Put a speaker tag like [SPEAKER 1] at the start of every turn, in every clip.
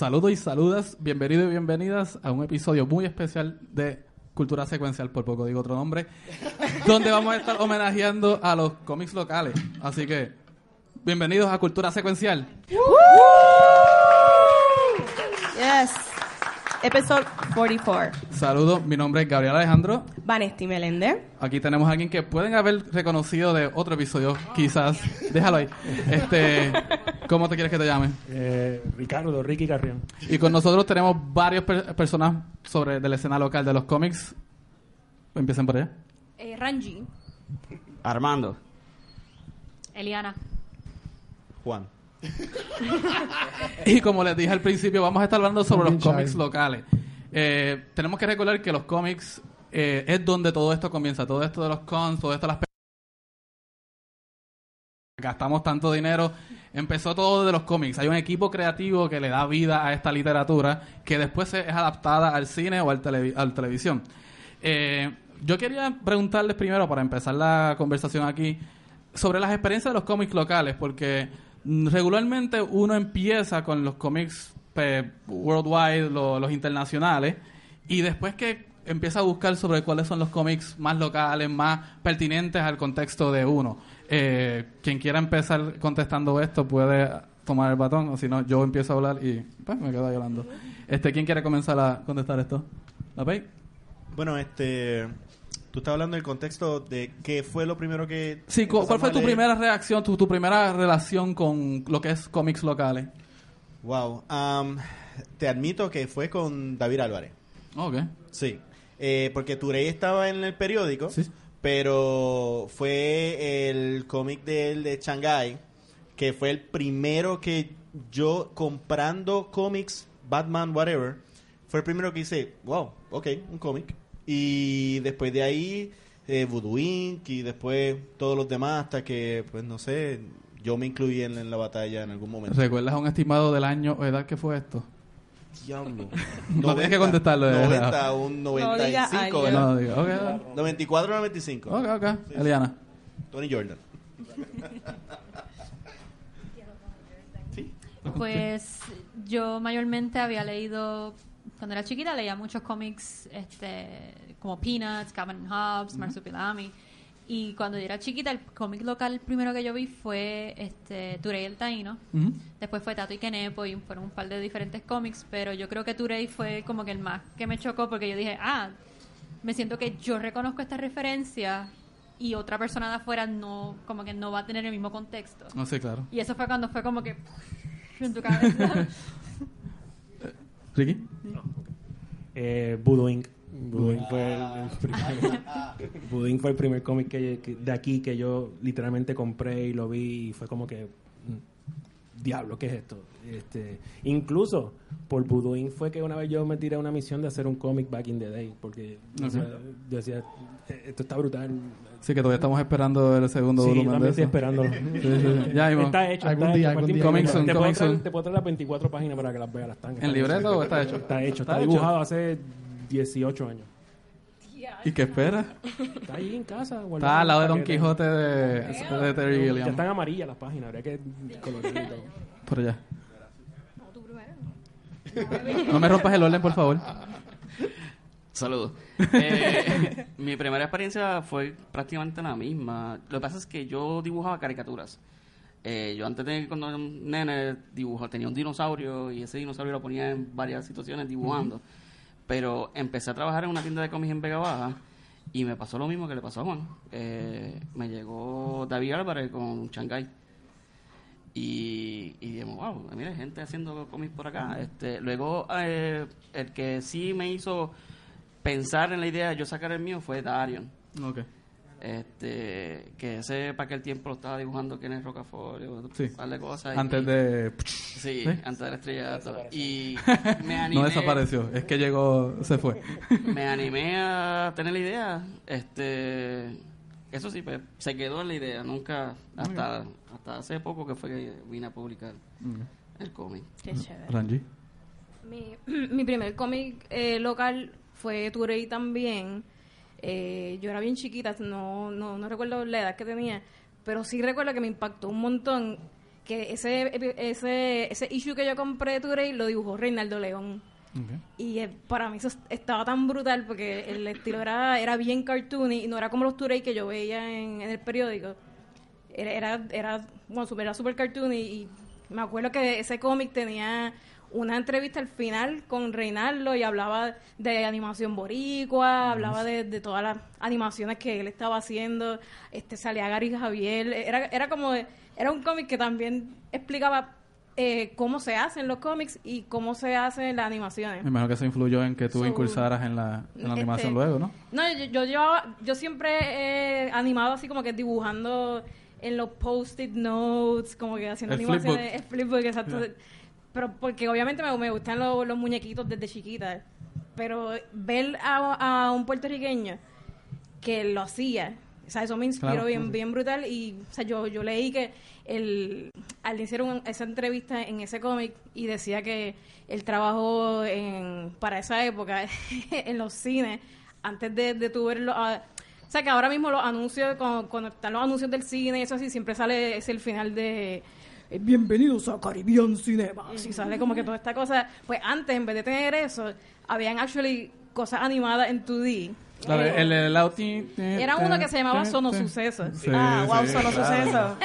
[SPEAKER 1] Saludos y saludas, bienvenidos y bienvenidas a un episodio muy especial de Cultura Secuencial, por poco digo otro nombre, donde vamos a estar homenajeando a los cómics locales. Así que, bienvenidos a Cultura Secuencial.
[SPEAKER 2] Yes. Episode 44.
[SPEAKER 1] Saludos, mi nombre es Gabriel Alejandro.
[SPEAKER 2] Vanesti Melender.
[SPEAKER 1] Aquí tenemos a alguien que pueden haber reconocido de otro episodio, quizás. Déjalo ahí. Este, ¿Cómo te quieres que te llame?
[SPEAKER 3] Eh, Ricardo, Ricky Carrión.
[SPEAKER 1] Y con nosotros tenemos varias per- personas sobre de la escena local de los cómics. Empiecen por allá.
[SPEAKER 4] Eh, Ranji.
[SPEAKER 5] Armando.
[SPEAKER 4] Eliana.
[SPEAKER 5] Juan.
[SPEAKER 1] Y como les dije al principio, vamos a estar hablando sobre los cómics locales. Eh, tenemos que recordar que los cómics eh, es donde todo esto comienza. Todo esto de los cons, todo esto de las gastamos tanto dinero. Empezó todo de los cómics. Hay un equipo creativo que le da vida a esta literatura que después es adaptada al cine o al, al televisión. Eh, yo quería preguntarles primero, para empezar la conversación aquí, sobre las experiencias de los cómics locales, porque regularmente uno empieza con los cómics pe- worldwide, lo- los internacionales, y después que empieza a buscar sobre cuáles son los cómics más locales, más pertinentes al contexto de uno. Eh, quien quiera empezar contestando esto puede tomar el batón, o si no, yo empiezo a hablar y pues me quedo hablando. Este, ¿Quién quiere comenzar a contestar esto? ¿La Pei?
[SPEAKER 5] Bueno, este. Tú estás hablando del contexto de qué fue lo primero que.
[SPEAKER 1] Sí, cu- ¿cuál fue tu primera reacción, tu, tu primera relación con lo que es cómics locales?
[SPEAKER 5] Wow. am, te admito que fue con David Álvarez.
[SPEAKER 1] Ok.
[SPEAKER 5] Sí. Eh, porque Turey estaba en el periódico,
[SPEAKER 1] Sí.
[SPEAKER 5] pero fue el cómic de él de Shanghai, que fue el primero que yo comprando cómics, Batman, whatever, fue el primero que hice, wow, ok, un cómic. Y después de ahí, eh, Voodoo Inc. y después todos los demás, hasta que, pues no sé, yo me incluí en, en la batalla en algún momento.
[SPEAKER 1] ¿Recuerdas un estimado del año o edad que fue esto?
[SPEAKER 5] Diablo.
[SPEAKER 1] No tienes que contestarlo, de
[SPEAKER 5] 90,
[SPEAKER 1] verdad.
[SPEAKER 5] un
[SPEAKER 2] No diga
[SPEAKER 5] 95,
[SPEAKER 2] año.
[SPEAKER 5] ¿verdad?
[SPEAKER 1] No, digo, ok,
[SPEAKER 5] 94 95.
[SPEAKER 1] ok, ok. Eliana.
[SPEAKER 5] Tony Jordan.
[SPEAKER 4] Pues yo mayormente había leído, cuando era chiquita leía muchos cómics este, como Peanuts, Calvin and Hobbes, Marsupilami. Y cuando yo era chiquita, el cómic local primero que yo vi fue este, Turey el Taíno. Después fue Tato y Kenepo y fueron un par de diferentes cómics, pero yo creo que Turey fue como que el más que me chocó porque yo dije, ah, me siento que yo reconozco esta referencia y otra persona de afuera no, como que no va a tener el mismo contexto.
[SPEAKER 1] No sé, claro.
[SPEAKER 4] Y eso fue cuando fue como que en tu cabeza.
[SPEAKER 1] ¿Ricky?
[SPEAKER 3] Eh, Voodoo Inc. Voodoo Inc. fue el, primer, Voodoo Inc. fue el primer cómic que, que- de aquí que yo literalmente compré y lo vi y fue como que diablo, ¿qué es esto? Este, incluso por Inc. fue que una vez yo me tiré a una misión de hacer un cómic back in the day porque o
[SPEAKER 1] Ok.
[SPEAKER 3] sea, yo decía, "Eh, esto está brutal.
[SPEAKER 1] Sí, que todavía estamos esperando el segundo
[SPEAKER 3] Sí,
[SPEAKER 1] volumen de
[SPEAKER 3] estoy
[SPEAKER 1] eso.
[SPEAKER 3] esperándolo.
[SPEAKER 1] Sí, sí. Ya.
[SPEAKER 3] Está hecho.
[SPEAKER 6] Algún
[SPEAKER 3] está
[SPEAKER 6] día,
[SPEAKER 3] hecho,
[SPEAKER 6] algún día.
[SPEAKER 1] Coming soon,
[SPEAKER 3] te,
[SPEAKER 1] coming
[SPEAKER 3] puedo traer,
[SPEAKER 1] soon.
[SPEAKER 3] te puedo traer las 24 páginas para que las veas. Las están,
[SPEAKER 1] ¿En libreta o está hecho?
[SPEAKER 3] Está hecho, está,
[SPEAKER 1] Está
[SPEAKER 3] dibujado
[SPEAKER 1] hecho.
[SPEAKER 3] hace 18 años.
[SPEAKER 1] ¿Y qué espera?
[SPEAKER 3] Está ahí en casa.
[SPEAKER 1] Está al lado de Don. Quijote de, de Terry
[SPEAKER 3] Ya
[SPEAKER 1] Gilliam.
[SPEAKER 3] están amarillas las páginas, habría que colorear y todo.
[SPEAKER 1] Por allá. No me rompas el orden, por favor.
[SPEAKER 7] Saludos. Eh, mi primera experiencia fue prácticamente la misma. Lo que pasa es que yo dibujaba caricaturas. Eh, yo antes de cuando era un nene dibujo, tenía un dinosaurio y ese dinosaurio lo ponía en varias situaciones dibujando. Pero empecé a trabajar en una tienda de cómics en Vega Baja y me pasó lo mismo que le pasó a Juan. Eh, me llegó David Álvarez con Shanghai. Y, y dijimos, wow, mira, gente haciendo cómics por acá. Este, luego, eh, el que sí me hizo pensar en la idea de yo sacar el mío fue Darion.
[SPEAKER 1] Ok.
[SPEAKER 7] Este, que ese para aquel tiempo lo estaba dibujando Kenneth Rocafort, un
[SPEAKER 1] Sí.
[SPEAKER 7] par de cosas.
[SPEAKER 1] Antes
[SPEAKER 7] y-
[SPEAKER 1] de...
[SPEAKER 7] Sí,
[SPEAKER 1] ¿Sí?
[SPEAKER 7] antes del estrellato. Y me animé,
[SPEAKER 1] No desapareció, es que llegó, se fue.
[SPEAKER 7] me animé a tener la idea. Este, eso sí, pues, se quedó en la idea. Nunca, hasta, hasta hace poco que fue que vine a publicar el cómic.
[SPEAKER 2] Qué. Mi, mi primer cómic eh, local fue Turey también. Eh, yo era bien chiquita, no, no, no recuerdo la edad que tenía, pero sí recuerdo que me impactó un montón que ese, ese, ese issue que yo compré de Touré lo dibujó Reinaldo León. Y eh, para mí eso est- estaba tan brutal porque el estilo era, era bien cartoony y no era como los Touré que yo veía en, en el periódico. Era, era, era, bueno, super, era super cartoony y me acuerdo que ese cómic tenía una entrevista al final con Reinaldo y hablaba de animación boricua, hablaba de, de todas las animaciones que él estaba haciendo, este salía Gary Javier, era, era como, era un cómic que también explicaba eh, cómo se hacen los cómics y cómo se hacen las animaciones.
[SPEAKER 1] Me imagino que eso influyó en que tú
[SPEAKER 2] So,
[SPEAKER 1] incursaras en la, en la
[SPEAKER 2] Este,
[SPEAKER 1] animación luego, ¿no?
[SPEAKER 2] No, yo, yo llevaba, yo siempre he animado así como que dibujando en los post-it notes, como que haciendo
[SPEAKER 1] El
[SPEAKER 2] animaciones, el flipbook, exacto. Pero porque obviamente me, me gustan los, los muñequitos desde chiquita. Pero ver a, a un puertorriqueño que lo hacía, o sea, eso me inspiró
[SPEAKER 1] Claro,
[SPEAKER 2] bien,
[SPEAKER 1] sí,
[SPEAKER 2] bien brutal. Y, o sea, yo, yo leí que el, al hicieron esa entrevista en ese cómic y decía que él trabajó en, para esa época en los cines antes de, de tu verlo. ah, o sea, que ahora mismo los anuncios, cuando, cuando están los anuncios del cine y eso así, siempre sale, es el final de eh, Bienvenidos a Caribbean Cinema. Así sale como que toda esta cosa. Pues antes, en vez de tener eso, habían actually cosas animadas en 2D.
[SPEAKER 1] Claro,
[SPEAKER 2] Eh,
[SPEAKER 1] el, el, auti-
[SPEAKER 2] era uno que se llamaba Sono Suceso.
[SPEAKER 1] Sí,
[SPEAKER 6] ah, wow,
[SPEAKER 1] sí,
[SPEAKER 6] solo
[SPEAKER 1] claro.
[SPEAKER 6] suceso.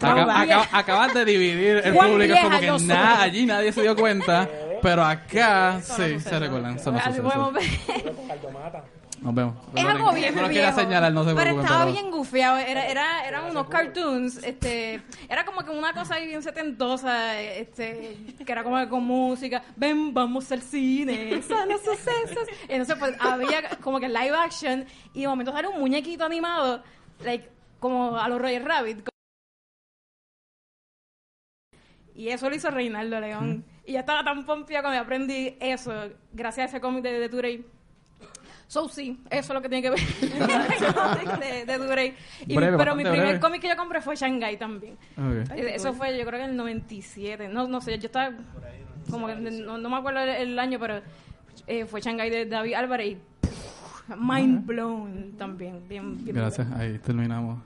[SPEAKER 1] Acaba- acaba- acabas de dividir el público, es como que nada, allí nadie se dio cuenta, pero acá sí se recuerdan. Son los Nos vemos.
[SPEAKER 2] Es algo bien
[SPEAKER 1] No lo
[SPEAKER 2] viejo,
[SPEAKER 1] señalar, no se
[SPEAKER 2] pero
[SPEAKER 1] preocupen.
[SPEAKER 2] estaba
[SPEAKER 1] pero-
[SPEAKER 2] bien gufiado. Era, era, eran unos cartoons, este, era como que una cosa ahí bien setentosa, este, que era como que con música. Ven, vamos al cine, son los sucesos. Entonces, pues, había como que live action y de momento sale un muñequito animado, like, como a los Roger Rabbit. Y eso lo hizo Reinaldo León. Y yo estaba tan pompía cuando aprendí eso, gracias a ese cómic de, de Touré. So, sí, eso es lo que tiene que ver de, de Touré. Y mi-
[SPEAKER 1] Breve,
[SPEAKER 2] pero mi primer
[SPEAKER 1] breve.
[SPEAKER 2] cómic que yo compré fue Shanghai también. Eh, Eso fue, yo creo que en el 97. No, no sé, yo estaba como que no, no me acuerdo el, el año, pero eh, fue Shanghai de David Álvarez y pff, mind blown también. Bien, bien
[SPEAKER 1] Gracias, ahí terminamos.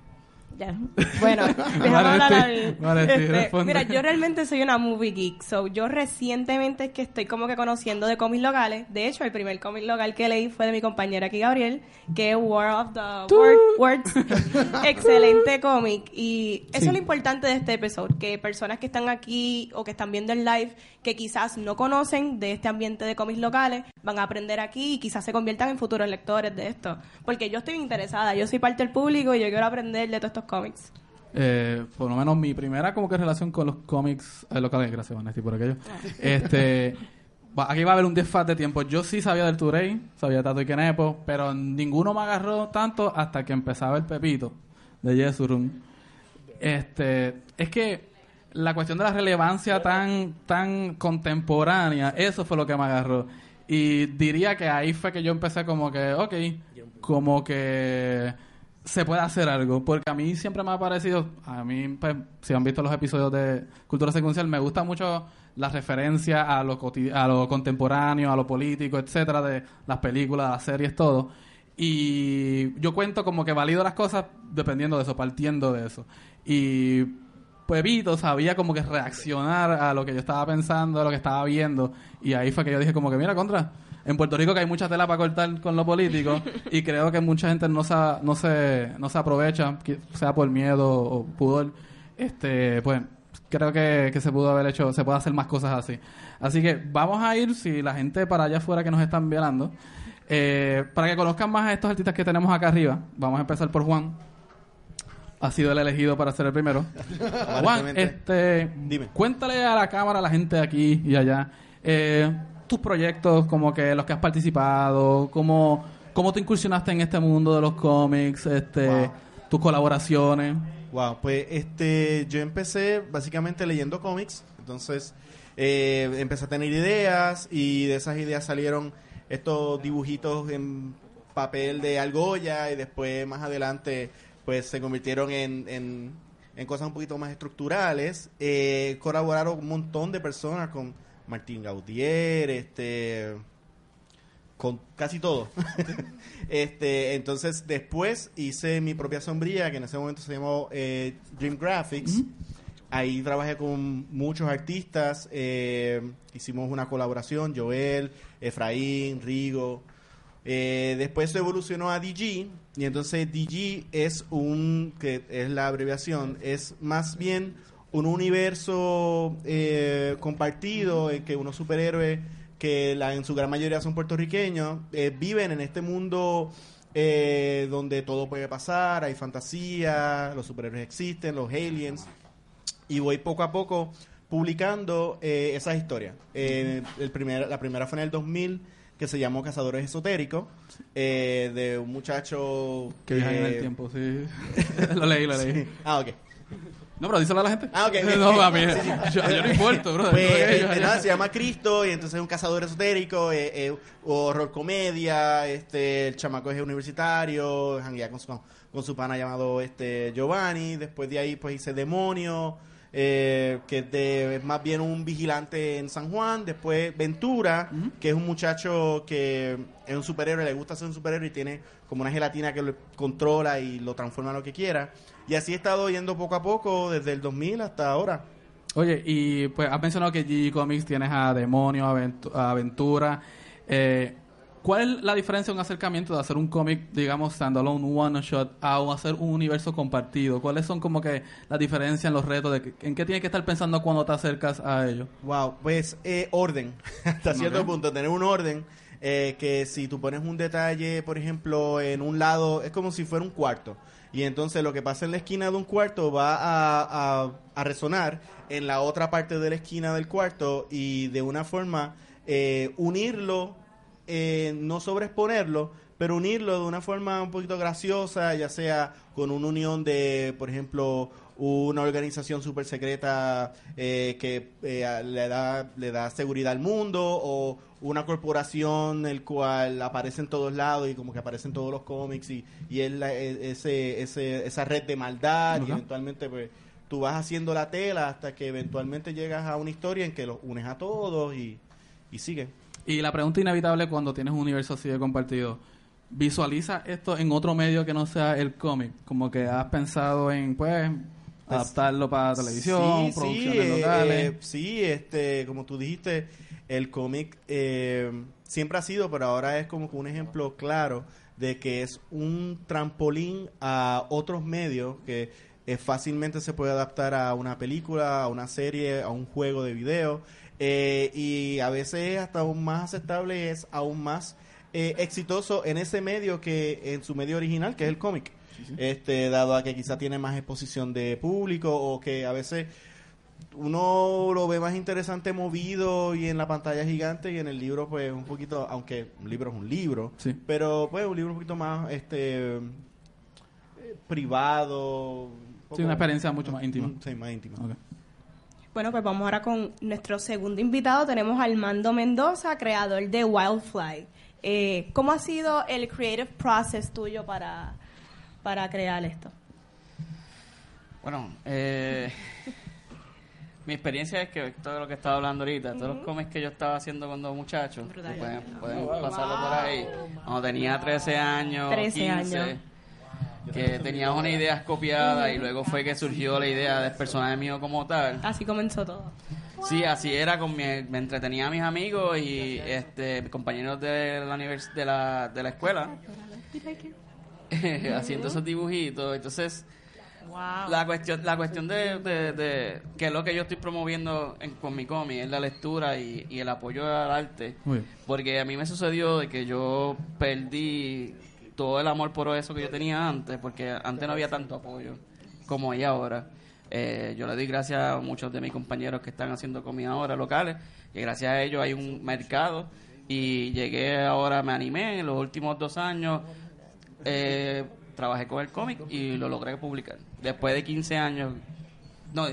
[SPEAKER 2] Ya.
[SPEAKER 6] Bueno, déjame hablar Este, mira, yo realmente soy una movie geek. So, yo recientemente es que estoy como que conociendo de cómics locales. De hecho, el primer cómic local que leí fue de mi compañera aquí, Gabriel, que es War of the Word- Words. Excelente cómic. Y eso
[SPEAKER 1] Sí.
[SPEAKER 6] es lo importante de este episodio, que personas que están aquí o que están viendo el live, que quizás no conocen de este ambiente de cómics locales, van a aprender aquí y quizás se conviertan en futuros lectores de esto. Porque yo estoy interesada, yo soy parte del público y yo quiero aprender de todos estos cómics.
[SPEAKER 1] Eh, por lo menos mi primera como que relación con los cómics eh, locales, gracias Vanessa por aquello. Este, va- aquí va a haber un desfase de tiempo. Yo sí sabía del Turey, sabía de Tato y Kenepo, pero ninguno me agarró tanto hasta que empezaba el Pepito de Yesurun. Este, es que la cuestión de la relevancia tan tan contemporánea, eso fue lo que me agarró. Y diría que ahí fue que yo empecé como que, ok, como que se puede hacer algo. Porque a mí siempre me ha parecido, a mí, pues, si han visto los episodios de Cultura Secuencial, me gusta mucho la referencia a lo, a lo contemporáneo, a lo político, etcétera, de las películas, las series, todo. Y yo cuento como que valido las cosas dependiendo de eso, partiendo de eso. Y Pepito sabía como que reaccionar a lo que yo estaba pensando, a lo que estaba viendo. Y ahí fue que yo dije como que, mira, contra, en Puerto Rico que hay mucha tela para cortar con lo político y creo que mucha gente no se, no se, no se aprovecha, sea por miedo o pudor. Este, pues creo que, que se pudo haber hecho, se puede hacer más cosas así. Así que vamos a ir, si la gente para allá afuera que nos están viendo, eh, para que conozcan más a estos artistas que tenemos acá arriba, vamos a empezar por Juan. Ha sido el elegido para ser el primero. Juan, este,
[SPEAKER 5] Dime.
[SPEAKER 1] cuéntale a la cámara, a la gente de aquí y allá, eh, tus proyectos, como que los que has participado, cómo, cómo te incursionaste en este mundo de los cómics, este,
[SPEAKER 5] Wow.
[SPEAKER 1] tus colaboraciones.
[SPEAKER 5] Wow, pues este, yo empecé básicamente leyendo cómics, entonces eh, empecé a tener ideas y de esas ideas salieron estos dibujitos en papel de argolla y después más adelante pues se convirtieron en, en, en cosas un poquito más estructurales. Eh, colaboraron un montón de personas con Martín Gaudier, este con casi todo. este, entonces después hice mi propia sombrilla que en ese momento se llamó eh, Dream Graphics ahí trabajé con muchos artistas. eh, hicimos una colaboración, Joel, Efraín, Rigo. Eh, después se evolucionó a DG y entonces DG es un, que es la abreviación, es más bien un universo eh, compartido en que unos superhéroes que la, en su gran mayoría son puertorriqueños eh, viven en este mundo eh, donde todo puede pasar, hay fantasía, los superhéroes existen, los aliens y voy poco a poco publicando eh, esas historias. Eh, el primer, la primera fue en el 2000 que se llamó Cazadores Esotéricos, eh, de un muchacho
[SPEAKER 1] Que viajan en el tiempo, sí. lo leí, lo leí.
[SPEAKER 5] Ah, ok.
[SPEAKER 1] No, pero díselo a la gente.
[SPEAKER 5] Ah, ok.
[SPEAKER 1] No, a mí, yo, yo no importo, bro.
[SPEAKER 5] Pues, eh,
[SPEAKER 1] yo-
[SPEAKER 5] eh, nada, se llama Cristo y entonces es un cazador esotérico, eh, eh, horror comedia, este, el chamaco es universitario, janguea con su, con su pana llamado este Giovanni, después de ahí pues hice Demonio, eh, que es, de- es más bien un vigilante en San Juan, después Ventura, que es un muchacho que es un superhéroe, le gusta ser un superhéroe y tiene como una gelatina que lo controla y lo transforma en lo que quiera. Y así he estado yendo poco a poco desde el 2000 hasta ahora.
[SPEAKER 1] Oye, y pues has mencionado que GG Comics tienes a Demonio, a Aventura. Eh, ¿Cuál es la diferencia de un acercamiento de hacer un cómic, digamos, standalone, one shot, a hacer un universo compartido? ¿Cuáles son como que las diferencias en los retos? De que- ¿En qué tienes que estar pensando cuando te acercas a ellos?
[SPEAKER 5] Wow, pues eh, orden, hasta cierto punto, tener un orden eh, que si tú pones un detalle, por ejemplo, en un lado, es como si fuera un cuarto. Y entonces lo que pasa en la esquina de un cuarto va a, a- a resonar en la otra parte de la esquina del cuarto y de una forma eh, unirlo, eh, no sobreexponerlo, pero unirlo de una forma un poquito graciosa, ya sea con una unión de, por ejemplo, una organización súper secreta eh, que eh, le, da, le da seguridad al mundo o una corporación el cual aparece en todos lados y como que aparece en todos los cómics y, y es la- e- ese, ese, esa red de maldad y eventualmente pues tú vas haciendo la tela hasta que eventualmente llegas a una historia en que los unes a todos y, y sigue.
[SPEAKER 1] Y la pregunta inevitable cuando tienes un universo así de compartido, ¿visualiza esto en otro medio que no sea el cómic? Como que has pensado en, pues, adaptarlo para televisión,
[SPEAKER 5] Sí,
[SPEAKER 1] producciones
[SPEAKER 5] sí, eh,
[SPEAKER 1] locales.
[SPEAKER 5] eh, sí, este, como tú dijiste, el cómic eh, siempre ha sido, pero ahora es como que un ejemplo claro de que es un trampolín a otros medios que eh, fácilmente se puede adaptar a una película, a una serie, a un juego de video. Eh, y a veces hasta aún más aceptable es aún más eh, exitoso en ese medio que en su medio original, que es el cómic. Este, dado a que quizá tiene más exposición de público o que a veces uno lo ve más interesante movido y en la pantalla gigante y en el libro pues un poquito, aunque un libro es un libro,
[SPEAKER 1] Sí.
[SPEAKER 5] pero pues un libro un poquito más este eh, privado. un poco-
[SPEAKER 1] una experiencia mucho más íntima.
[SPEAKER 5] Sí, más íntima.
[SPEAKER 1] Ok.
[SPEAKER 6] Bueno, pues vamos ahora con nuestro segundo invitado. Tenemos a Armando Mendoza, creador de Wildfly. Eh, ¿Cómo ha sido el creative process tuyo para, para crear esto?
[SPEAKER 7] Bueno, eh, mi experiencia es que todo lo que estaba hablando ahorita, todos los cómics que yo estaba haciendo cuando muchacho, pueden, pueden pasarlo por ahí. Cuando tenía 13 años,
[SPEAKER 6] 13
[SPEAKER 7] 15,
[SPEAKER 6] años.
[SPEAKER 7] Que tenías una idea copiada y luego fue que surgió la idea del personaje mío como tal.
[SPEAKER 6] Así comenzó todo.
[SPEAKER 7] Sí, así era, con mi, me entretenía a mis amigos y este compañeros de la, univers- de la, de la escuela haciendo esos dibujitos. Entonces, la cuestión, la cuestión de, de, de que es lo que yo estoy promoviendo en- con mi cómic es la lectura y, y el apoyo al arte. Porque a mí me sucedió de que yo perdí todo el amor por eso que yo tenía antes, porque antes no había tanto apoyo como hay ahora. Eh, yo le doy gracias a muchos de mis compañeros que están haciendo cómics ahora locales, y gracias a ellos hay un mercado. Y llegué ahora, me animé en los últimos dos años, eh, trabajé con el cómic y lo logré publicar. Después de 15 años, no,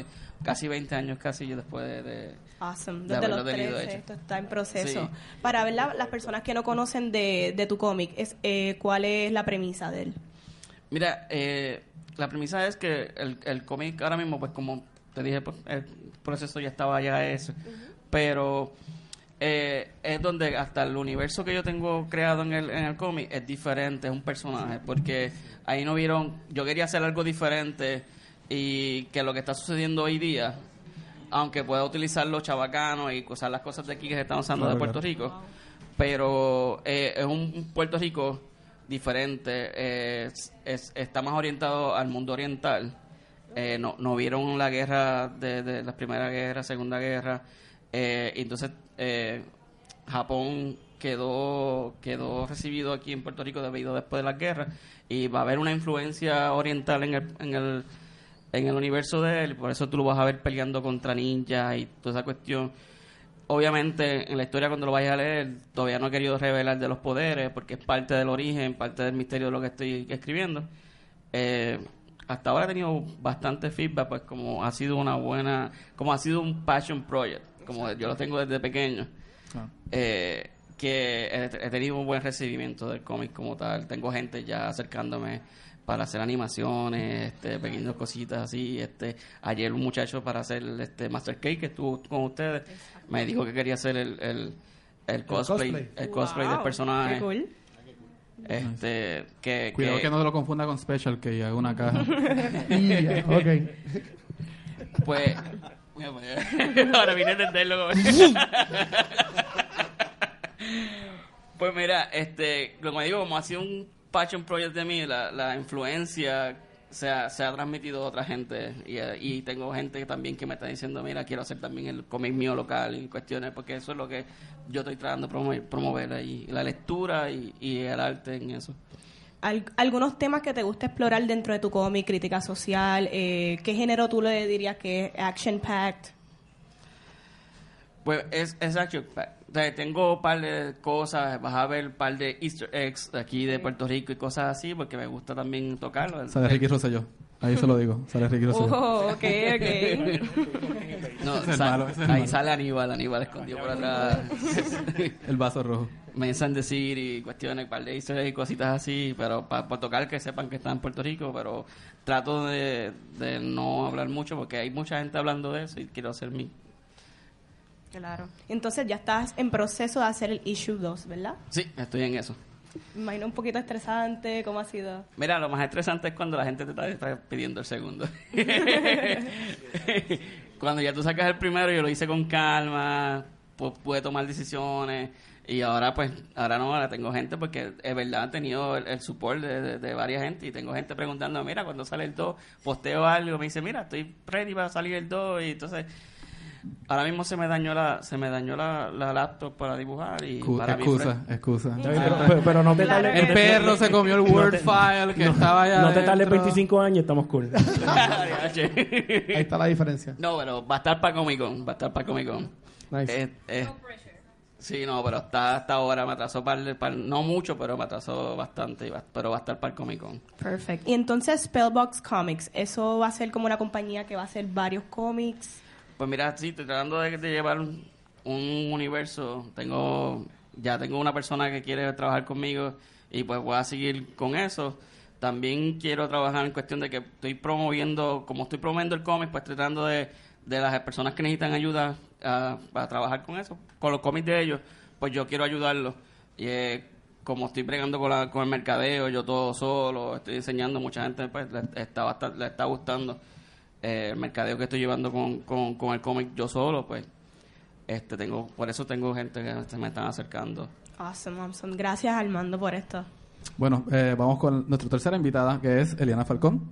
[SPEAKER 7] casi 20 años casi yo después de- de,
[SPEAKER 6] Awesome.
[SPEAKER 7] De
[SPEAKER 6] Desde
[SPEAKER 7] haberlo
[SPEAKER 6] los
[SPEAKER 7] tenido
[SPEAKER 6] 13,
[SPEAKER 7] hecho.
[SPEAKER 6] esto está en proceso.
[SPEAKER 7] Sí.
[SPEAKER 6] Para ver la- las personas que no conocen de, de tu cómic, es, eh, ¿cuál es la premisa de él?
[SPEAKER 7] Mira, eh, la premisa es que el, el cómic ahora mismo, pues como te dije, pues, el proceso ya estaba ya eso. Pero eh, es donde hasta el universo que yo tengo creado en el, en el cómic es diferente, es un personaje. Porque ahí no vieron, yo quería hacer algo diferente y que lo que está sucediendo hoy día, aunque pueda utilizar los chavacanos y usar las cosas de aquí que se están usando de
[SPEAKER 3] Claro,
[SPEAKER 7] Puerto Rico, pero eh, es un Puerto Rico diferente, eh, es- es- está más orientado al mundo oriental. Eh, no, no vieron la guerra de, de la Primera Guerra, Segunda Guerra, eh, entonces Japón quedó quedó recibido aquí en Puerto Rico debido después de la guerra y va a haber una influencia oriental en el, en el en el universo de él, por eso tú lo vas a ver peleando contra ninjas y toda esa cuestión. Obviamente, en la historia cuando lo vayas a leer, todavía no he querido revelar de los poderes, porque es parte del origen, parte del misterio de lo que estoy escribiendo. Eh, hasta ahora he tenido bastante feedback, pues como ha sido una buena, como ha sido un passion project, como yo lo tengo desde pequeño,
[SPEAKER 1] Ah.
[SPEAKER 7] eh, que he, he tenido un buen recibimiento del cómic como tal. Tengo gente ya acercándome para hacer animaciones, este, pequeñas cositas así. Este, ayer un muchacho para hacer este Master Cake que estuvo con ustedes me dijo que quería hacer el, el, el cosplay,
[SPEAKER 8] cosplay.
[SPEAKER 7] el cosplay
[SPEAKER 6] Wow,
[SPEAKER 7] del personaje.
[SPEAKER 6] Qué cool.
[SPEAKER 7] Este, que,
[SPEAKER 1] Cuidado
[SPEAKER 7] que-
[SPEAKER 1] que no te lo confunda con Special, que haga una caja.
[SPEAKER 8] Ok.
[SPEAKER 7] Pues. Ahora vine a entenderlo. pues mira, este, como digo, como ha sido un passion project de mí, la, la influencia se ha, se ha transmitido a otra gente. Y, eh, y tengo gente también que me está diciendo, mira, quiero hacer también el cómic mío local y cuestiones, porque eso es lo que yo estoy tratando de promover, promover ahí, la lectura y, y el arte en eso.
[SPEAKER 6] Al- algunos temas que te gusta explorar dentro de tu cómic, crítica social, eh, ¿qué género tú le dirías que es action-packed?
[SPEAKER 7] Pues es, es action pack. O sea, tengo un par de cosas, vas a ver un par de easter eggs de aquí de Puerto Rico y cosas así, porque me gusta también tocarlo.
[SPEAKER 1] Sale Ricky Rosselló. Ahí se lo digo. Sale Ricky Rosselló.
[SPEAKER 6] Oh, ok, ok.
[SPEAKER 7] No,
[SPEAKER 1] Ese es
[SPEAKER 7] sa-
[SPEAKER 1] malo, ese es
[SPEAKER 7] ahí
[SPEAKER 1] malo.
[SPEAKER 7] sale Aníbal, Aníbal escondido por atrás.
[SPEAKER 1] El vaso rojo.
[SPEAKER 7] me en decir y cuestiones, un par de easter eggs y cositas así, pero para tocar que sepan que está en Puerto Rico, pero trato de, de no hablar mucho porque hay mucha gente hablando de eso y quiero hacer mi...
[SPEAKER 6] Claro. Entonces ya estás en proceso de hacer el issue 2, ¿verdad?
[SPEAKER 7] Sí, estoy en eso.
[SPEAKER 6] Me imagino un poquito estresante, ¿cómo ha sido?
[SPEAKER 7] Mira, lo más estresante es cuando la gente te está, pidiendo el segundo. cuando ya tú sacas el primero, yo lo hice con calma, pu- pude tomar decisiones. Y ahora, pues, ahora no, ahora tengo gente porque es verdad, he tenido el, el support de, de, de varias gente y tengo gente preguntando, mira, cuando sale el 2, posteo algo, me dice, mira, estoy ready para salir el 2 y entonces... Ahora mismo se me dañó la se me dañó la, la laptop para dibujar y
[SPEAKER 1] Cu-
[SPEAKER 7] para mí
[SPEAKER 1] excusa, excusa.
[SPEAKER 3] Pero, pero- pero no te
[SPEAKER 6] Claro.
[SPEAKER 3] tardes-
[SPEAKER 1] El
[SPEAKER 3] no te-
[SPEAKER 1] perro se comió el
[SPEAKER 3] no
[SPEAKER 1] Word
[SPEAKER 3] te-
[SPEAKER 1] file que estaba allá.
[SPEAKER 3] No te tardes
[SPEAKER 1] adentro.
[SPEAKER 3] 25 años, estamos cool.
[SPEAKER 8] Ahí está la diferencia.
[SPEAKER 7] No, pero va a estar para Comic Con, va a estar para Comic Con.
[SPEAKER 8] Nice.
[SPEAKER 7] Eh, eh, sí, no, pero está hasta ahora, me atrasó para, para- no mucho, pero me atrasó bastante, y va- pero va a estar para el Comic Con.
[SPEAKER 6] Perfecto. Y entonces Spellbox Comics, ¿eso va a ser como una compañía que va a hacer varios cómics?
[SPEAKER 7] Pues mira, sí, estoy tratando de, de llevar un, un universo. Tengo, ya tengo una persona que quiere trabajar conmigo y pues voy a seguir con eso. También quiero trabajar en cuestión de que estoy promoviendo, como estoy promoviendo el cómic, pues tratando de, de las personas que necesitan ayuda ah, para trabajar con eso, con los cómics de ellos, pues yo quiero ayudarlos. Y eh, como estoy bregando con, la- con el mercadeo, yo todo solo, estoy enseñando, mucha gente pues le le está gustando eh, el mercadeo que estoy llevando con, con, con el cómic yo solo, pues este tengo por eso tengo gente que se me están acercando.
[SPEAKER 6] Awesome, awesome. Gracias Armando por esto.
[SPEAKER 1] Bueno, eh, vamos con nuestra tercera invitada, que es Eliana Falcón.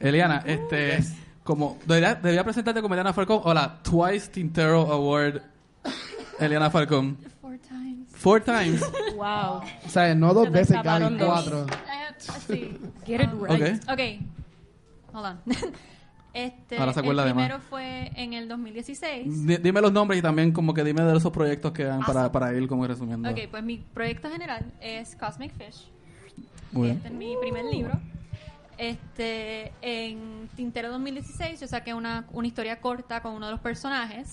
[SPEAKER 1] Eliana, este, como debería, debería presentarte como Eliana Falcón o la Twice Tintero Award Eliana Falcón.
[SPEAKER 4] Four times.
[SPEAKER 1] Four times.
[SPEAKER 2] Wow.
[SPEAKER 8] O sea, no dos veces, Gaby, cuatro.
[SPEAKER 4] I have- sí.
[SPEAKER 2] Get it right.
[SPEAKER 1] Ok.
[SPEAKER 4] Ok. Hold on. Este,
[SPEAKER 1] Ahora se acuerda
[SPEAKER 4] el primero fue en el 2016.
[SPEAKER 1] Di- Dime los nombres y también como que dime de esos proyectos que han para, para ir como resumiendo.
[SPEAKER 4] Ok, pues mi proyecto general es Cosmic Fish.
[SPEAKER 1] Muy bien.
[SPEAKER 4] Este es mi primer libro. Este, en Tintero 2016 yo saqué una, una historia corta con uno de los personajes,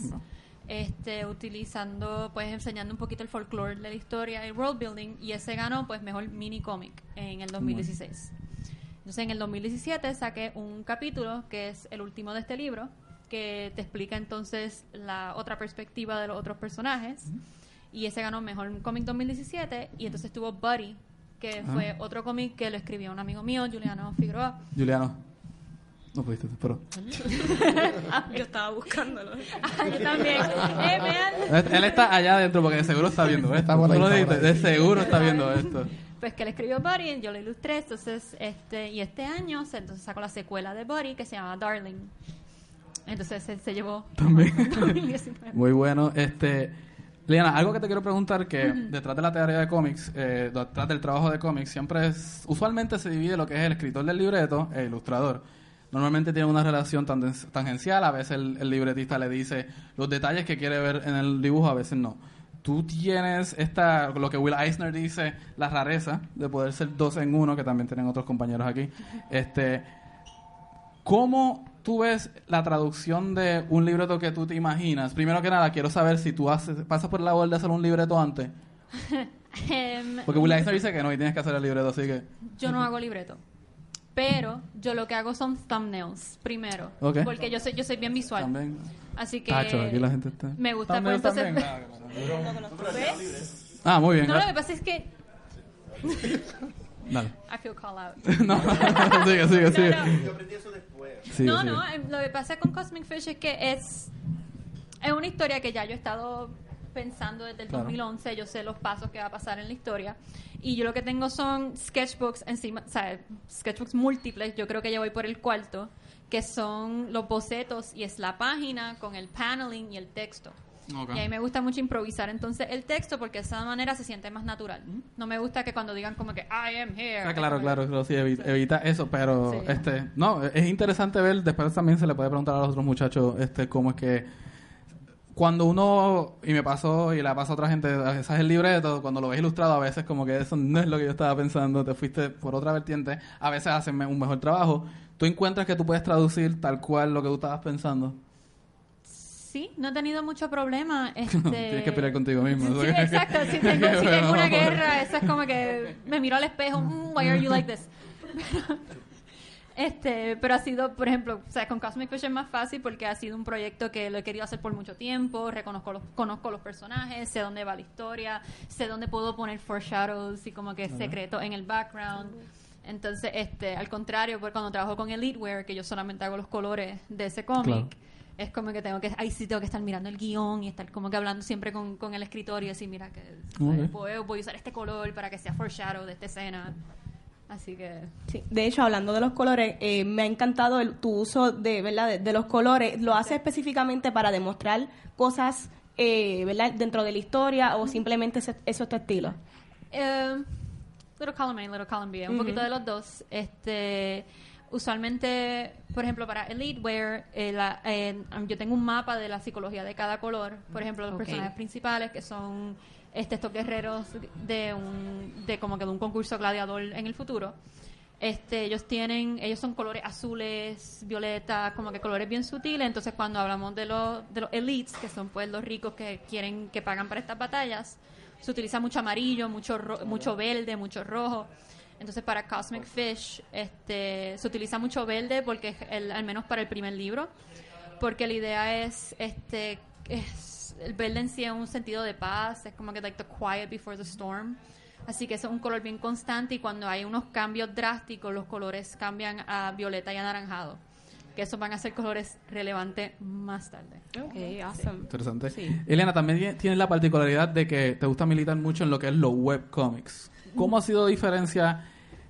[SPEAKER 4] este, utilizando, pues enseñando un poquito el folclore de la historia, el world building, y ese ganó pues mejor mini cómic en el 2016. Entonces en el 2017 saqué un capítulo que es el último de este libro, que te explica entonces la otra perspectiva de los otros personajes. Y ese ganó mejor cómic 2017. Y entonces estuvo Buddy, que
[SPEAKER 1] Ah.
[SPEAKER 4] fue otro cómic que lo escribió un amigo mío, Juliano Figueroa.
[SPEAKER 1] Juliano. No pudiste, pero...
[SPEAKER 6] Yo estaba buscándolo.
[SPEAKER 4] Ah, yo también. Eh, vean.
[SPEAKER 1] Él está allá adentro porque de seguro está viendo esto.
[SPEAKER 8] Está por ahí,
[SPEAKER 1] Tú lo
[SPEAKER 8] está por
[SPEAKER 1] dijiste,
[SPEAKER 8] ahí.
[SPEAKER 1] de seguro está viendo esto.
[SPEAKER 4] Pues que él escribió Buddy, yo lo ilustré, entonces, este, y este año se, entonces sacó la secuela de Buddy que se llama Darling. Entonces se, se llevó
[SPEAKER 1] También.
[SPEAKER 4] 2019.
[SPEAKER 1] Muy bueno. Este, Liana, algo que te quiero preguntar que detrás de la teoría de cómics, eh, detrás del trabajo de cómics, siempre es, usualmente se divide lo que es el escritor del libreto e ilustrador. Normalmente tienen una relación tan- tangencial, a veces el, el libretista le dice los detalles que quiere ver en el dibujo, a veces no. Tú tienes esta, lo que Will Eisner dice, la rareza de poder ser dos en uno, que también tienen otros compañeros aquí. Este, ¿Cómo tú ves la traducción de un libreto que tú te imaginas? Primero que nada, quiero saber si tú haces, pasas por la labor de hacer un libreto antes.
[SPEAKER 4] Em,
[SPEAKER 1] Porque Will Eisner dice que no y tienes que hacer el libreto, así que...
[SPEAKER 4] yo no hago libreto. Pero yo lo que hago son thumbnails primero. Porque yo soy, yo soy bien visual.
[SPEAKER 1] También.
[SPEAKER 4] Así que
[SPEAKER 1] Tacho, aquí la gente está...
[SPEAKER 4] me gusta pues
[SPEAKER 1] También,
[SPEAKER 4] entonces. ¿Ves?
[SPEAKER 1] Ah, muy bien.
[SPEAKER 4] No, lo que pasa es que
[SPEAKER 1] Dale.
[SPEAKER 4] I feel call out.
[SPEAKER 1] no, sigue, sigue, sigue.
[SPEAKER 4] No, no.
[SPEAKER 5] Yo aprendí eso después.
[SPEAKER 1] Sigue,
[SPEAKER 4] no,
[SPEAKER 1] sigue.
[SPEAKER 4] no, em, lo que pasa con Cosmic Fish es que es, es una historia que ya yo he estado pensando desde el
[SPEAKER 1] Claro.
[SPEAKER 4] 2011, yo sé los pasos que va a pasar en la historia y yo lo que tengo son sketchbooks encima, o sea, sketchbooks múltiples, yo creo que ya voy por el cuarto, que son los bocetos y es la página con el paneling y el texto. Y a mí me gusta mucho improvisar entonces el texto porque de esa manera se siente más natural. No me gusta que cuando digan como que I am here.
[SPEAKER 1] Ah, claro, claro, claro, sí, evi- evita eso, pero
[SPEAKER 4] Sí.
[SPEAKER 1] este, no, es interesante ver, después también se le puede preguntar a los otros muchachos, este, cómo es que cuando uno, y me pasó, y le pasa a otra gente, ese es el libreto, cuando lo ves ilustrado, a veces como que eso no es lo que yo estaba pensando, te fuiste por otra vertiente, a veces hacen un mejor trabajo. ¿Tú encuentras que tú puedes traducir tal cual lo que tú estabas pensando?
[SPEAKER 4] Sí, no he tenido mucho problema. Este...
[SPEAKER 1] Tienes que pelear contigo mismo.
[SPEAKER 4] Sí, exacto. Si tengo, si tengo una guerra, eso es como que me miro al espejo, "Mm, why are you like this? este, pero ha sido, por ejemplo, o sea, con Cosmic Fish es más fácil porque ha sido un proyecto que lo he querido hacer por mucho tiempo, reconozco los, conozco los personajes, sé dónde va la historia, sé dónde puedo poner foreshadows y como que secretos en el background. Entonces, este, al contrario, pues cuando trabajo con Elitewear, que yo solamente hago los colores de ese cómic,
[SPEAKER 1] Claro.
[SPEAKER 4] es como que tengo que, ahí sí tengo que estar mirando el guion y estar como que hablando siempre con, con el escritor y decir, mira, que voy, a usar este color para que sea foreshadow de esta escena. Así que...
[SPEAKER 6] Sí, de hecho, hablando de los colores, eh, me ha encantado el- tu uso de, ¿verdad? De, de los colores. ¿Lo hace específicamente para demostrar cosas eh, ¿verdad? dentro de la historia o simplemente ese- eso es tu estilo?
[SPEAKER 4] Eh, little column A, little column B, un poquito de los dos. Este, usualmente, por ejemplo, para Elitewear, eh, la- eh, yo tengo un mapa de la psicología de cada color. Por ejemplo, los
[SPEAKER 6] Ok.
[SPEAKER 4] personajes principales, que son este, estos guerreros de un, de como que de un concurso gladiador en el futuro. Este, ellos tienen, ellos son colores azules, violetas, como que colores bien sutiles. Entonces, cuando hablamos de los, de los elites, que son pues los ricos que quieren, que pagan para estas batallas, se utiliza mucho amarillo, mucho ro- mucho verde, mucho rojo. Entonces, para Cosmic Fish, este, se utiliza mucho verde porque es el, al menos para el primer libro, porque la idea es, este, es el verde en sí es un sentido de paz, es como que like the quiet before the storm. Así que eso es un color bien constante y cuando hay unos cambios drásticos, los colores cambian a violeta y anaranjado. Que esos van a ser colores relevantes más tarde.
[SPEAKER 6] Ok, awesome.
[SPEAKER 1] Interesante.
[SPEAKER 6] Sí.
[SPEAKER 1] Elena, también tie- tienes la particularidad de que te gusta militar mucho en lo que es los webcomics. ¿Cómo ha sido diferencia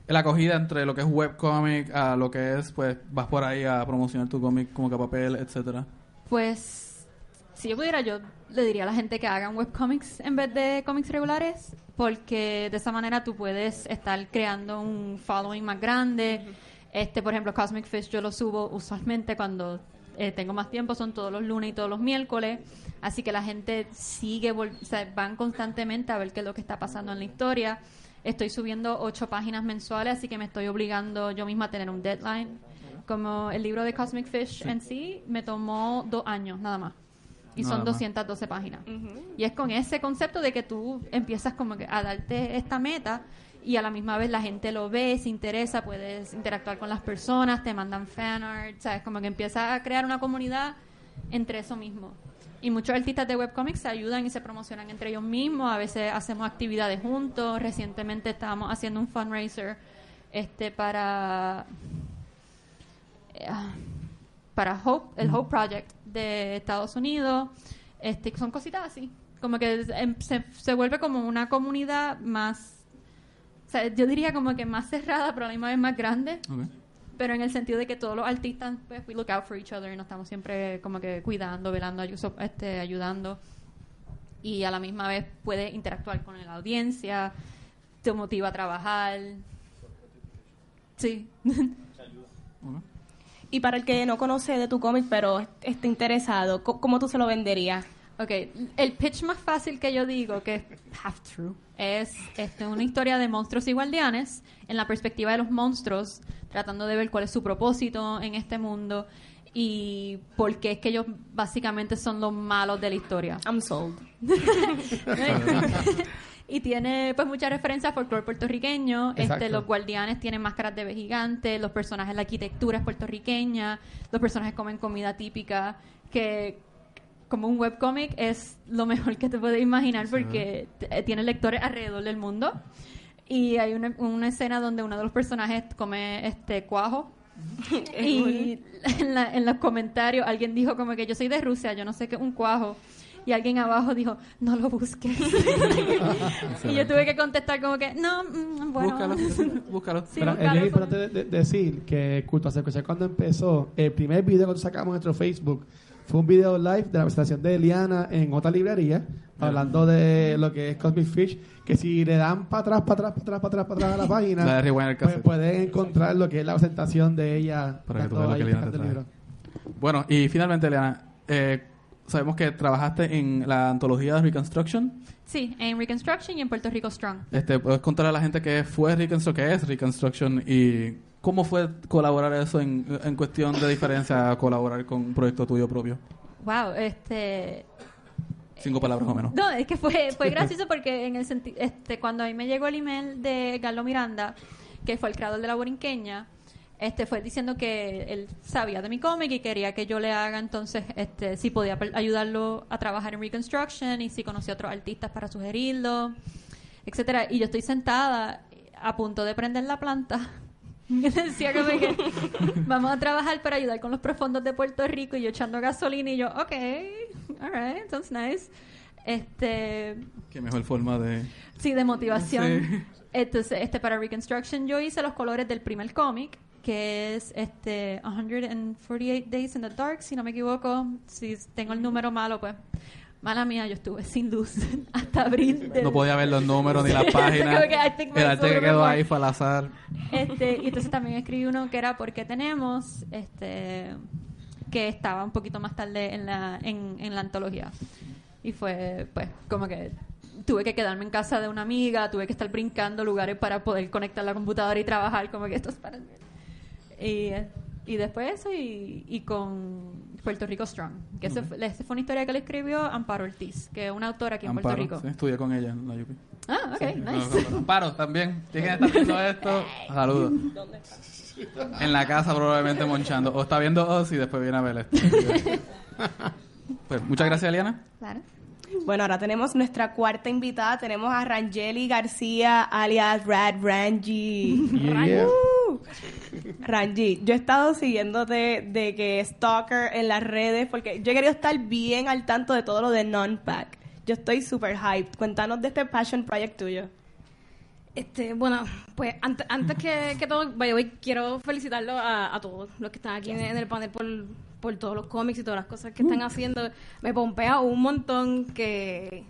[SPEAKER 1] la acogida entre lo que es webcomic a lo que es, pues, vas por ahí a promocionar tu cómic como que papel, etcétera?
[SPEAKER 4] Pues, si yo pudiera, yo le diría a la gente que hagan webcomics en vez de cómics regulares, porque de esa manera tú puedes estar creando un following más grande. Este, por ejemplo, Cosmic Fish yo lo subo usualmente cuando eh, tengo más tiempo, son todos los lunes y todos los miércoles, así que la gente sigue, o sea, van constantemente a ver qué es lo que está pasando en la historia. Estoy subiendo ocho páginas mensuales, así que me estoy obligando yo misma a tener un deadline. Como el libro de Cosmic Fish en sí me tomó dos años nada más. Y
[SPEAKER 1] Nada
[SPEAKER 4] son
[SPEAKER 1] más.
[SPEAKER 4] 212 páginas. Y es con ese concepto de que tú empiezas como que a darte esta meta y a la misma vez la gente lo ve, se interesa, puedes interactuar con las personas, te mandan fan art, ¿sabes? Como que empiezas a crear una comunidad entre eso mismo. Y muchos artistas de webcomics se ayudan y se promocionan entre ellos mismos. A veces hacemos actividades juntos. Recientemente estábamos haciendo un fundraiser este para eh, para Hope, el Hope Project de Estados Unidos. Este, son cositas así. Como que em, se, se vuelve como una comunidad más, sea, yo diría como que más cerrada, pero a la misma vez más grande. Pero en el sentido de que todos los artistas, pues, we look out for each other y nos estamos siempre como que cuidando, velando, este, ayudando. Y a la misma vez puede interactuar con la audiencia, te motiva a trabajar. Sí.
[SPEAKER 6] Y para el que no conoce de tu cómic, pero esté interesado, ¿cómo tú se lo venderías?
[SPEAKER 4] Ok, el pitch más fácil que yo digo, que es half true, es este, una historia de monstruos y guardianes en la perspectiva de los monstruos, tratando de ver cuál es su propósito en este mundo y por qué es que ellos básicamente son los malos de la historia.
[SPEAKER 6] I'm sold.
[SPEAKER 4] y tiene pues muchas referencias al folclore puertorriqueño. Este, los guardianes tienen máscaras de ave gigante, los personajes, la arquitectura es puertorriqueña, los personajes comen comida típica, que como un webcómic es lo mejor que te puedes imaginar porque eh, tiene lectores alrededor del mundo. Y hay una, una escena donde uno de los personajes come este cuajo. y en, la- en los comentarios alguien dijo como que yo soy de Rusia, yo no sé qué es un cuajo. Y alguien abajo dijo, no lo busques. y yo tuve que contestar como que, no, mm, bueno.
[SPEAKER 1] Búscalo, búscalo.
[SPEAKER 4] Sí,
[SPEAKER 8] Mira,
[SPEAKER 4] búscalo.
[SPEAKER 8] es importante de- de- decir que Culto Escuchar cuando empezó, el primer video que sacamos en nuestro Facebook fue un video live de la presentación de Eliana en otra librería, hablando de lo que es Cosmic Fish, que si le dan para atrás, para atrás, para atrás, para atrás, para atrás a la página,
[SPEAKER 1] La de rewind el
[SPEAKER 8] pues
[SPEAKER 1] cassette.
[SPEAKER 8] pueden encontrar lo que es la presentación de ella
[SPEAKER 1] Para que tú
[SPEAKER 8] dando
[SPEAKER 1] lo que
[SPEAKER 8] ahí
[SPEAKER 1] Eliana te trae.
[SPEAKER 8] libro.
[SPEAKER 1] Bueno, y finalmente, Eliana, eh, sabemos que trabajaste en la antología de Reconstruction.
[SPEAKER 4] Sí, en Reconstruction y en Puerto Rico Strong.
[SPEAKER 1] Este, ¿Puedes contar a la gente qué fue Reconstruction, qué es Reconstruction y cómo fue colaborar eso en, en cuestión de diferencia a colaborar con un proyecto tuyo propio?
[SPEAKER 4] Wow, este...
[SPEAKER 1] Cinco palabras o menos.
[SPEAKER 4] No, es que fue, fue gracioso porque en el senti- este, cuando a mí me llegó el email de Carlos Miranda, que fue el creador de la borinqueña, este fue diciendo que él sabía de mi cómic y quería que yo le haga entonces este si podía ayudarlo a trabajar en Reconstruction y si conocía otros artistas para sugerirlo, etcétera. Y yo estoy sentada a punto de prender la planta. Decía como que vamos a trabajar para ayudar con los profundos de Puerto Rico y yo echando gasolina y yo, ok, alright, sounds nice. Este,
[SPEAKER 1] Qué mejor forma de...
[SPEAKER 4] Sí, de motivación.
[SPEAKER 1] Sí.
[SPEAKER 4] Entonces, este, para Reconstruction yo hice los colores del primer cómic, que es este 148 Days in the Dark, si no me equivoco. Si tengo el número malo, pues mala mía, yo estuve sin luz hasta abril. del-
[SPEAKER 1] No podía ver los números ni las páginas.
[SPEAKER 4] que
[SPEAKER 1] El arte que quedó ahí fue al azar.
[SPEAKER 4] Este, y entonces también escribí uno que era Porque tenemos, este, que estaba un poquito más tarde en la, en, en la antología. Y fue, pues, como que tuve que quedarme en casa de una amiga, tuve que estar brincando lugares para poder conectar la computadora y trabajar, como que esto es para... Y, eh, y después eso, y, y con Puerto Rico Strong, que ese fue, esa fue una historia que le escribió Amparo Ortiz, que es una autora aquí en
[SPEAKER 1] Amparo,
[SPEAKER 4] Puerto Rico.
[SPEAKER 1] sí, estudié con ella en la UP.
[SPEAKER 4] Ah, ok,
[SPEAKER 1] No,
[SPEAKER 4] nice.
[SPEAKER 1] no, Amparo, también. ¿Quién está viendo esto? Saludos. En la casa probablemente monchando. O está viendo Oz y después viene a ver esto. Pues muchas gracias, Eliana.
[SPEAKER 4] Claro.
[SPEAKER 6] Bueno, ahora tenemos nuestra cuarta invitada. Tenemos a Rangeli García, alias Rad Ranji.
[SPEAKER 8] Yeah, yeah.
[SPEAKER 6] Uh. Yo he estado siguiéndote de que Stalker en las redes porque yo he querido estar bien al tanto de todo lo de Non-Pack. Yo estoy super hyped. Cuéntanos de este passion project tuyo.
[SPEAKER 2] Este, bueno, pues antes, antes que, que todo, by the way, quiero felicitarlo a, a todos los que están aquí en, en el panel por, por todos los cómics y todas las cosas que están haciendo. Me pompea un montón que...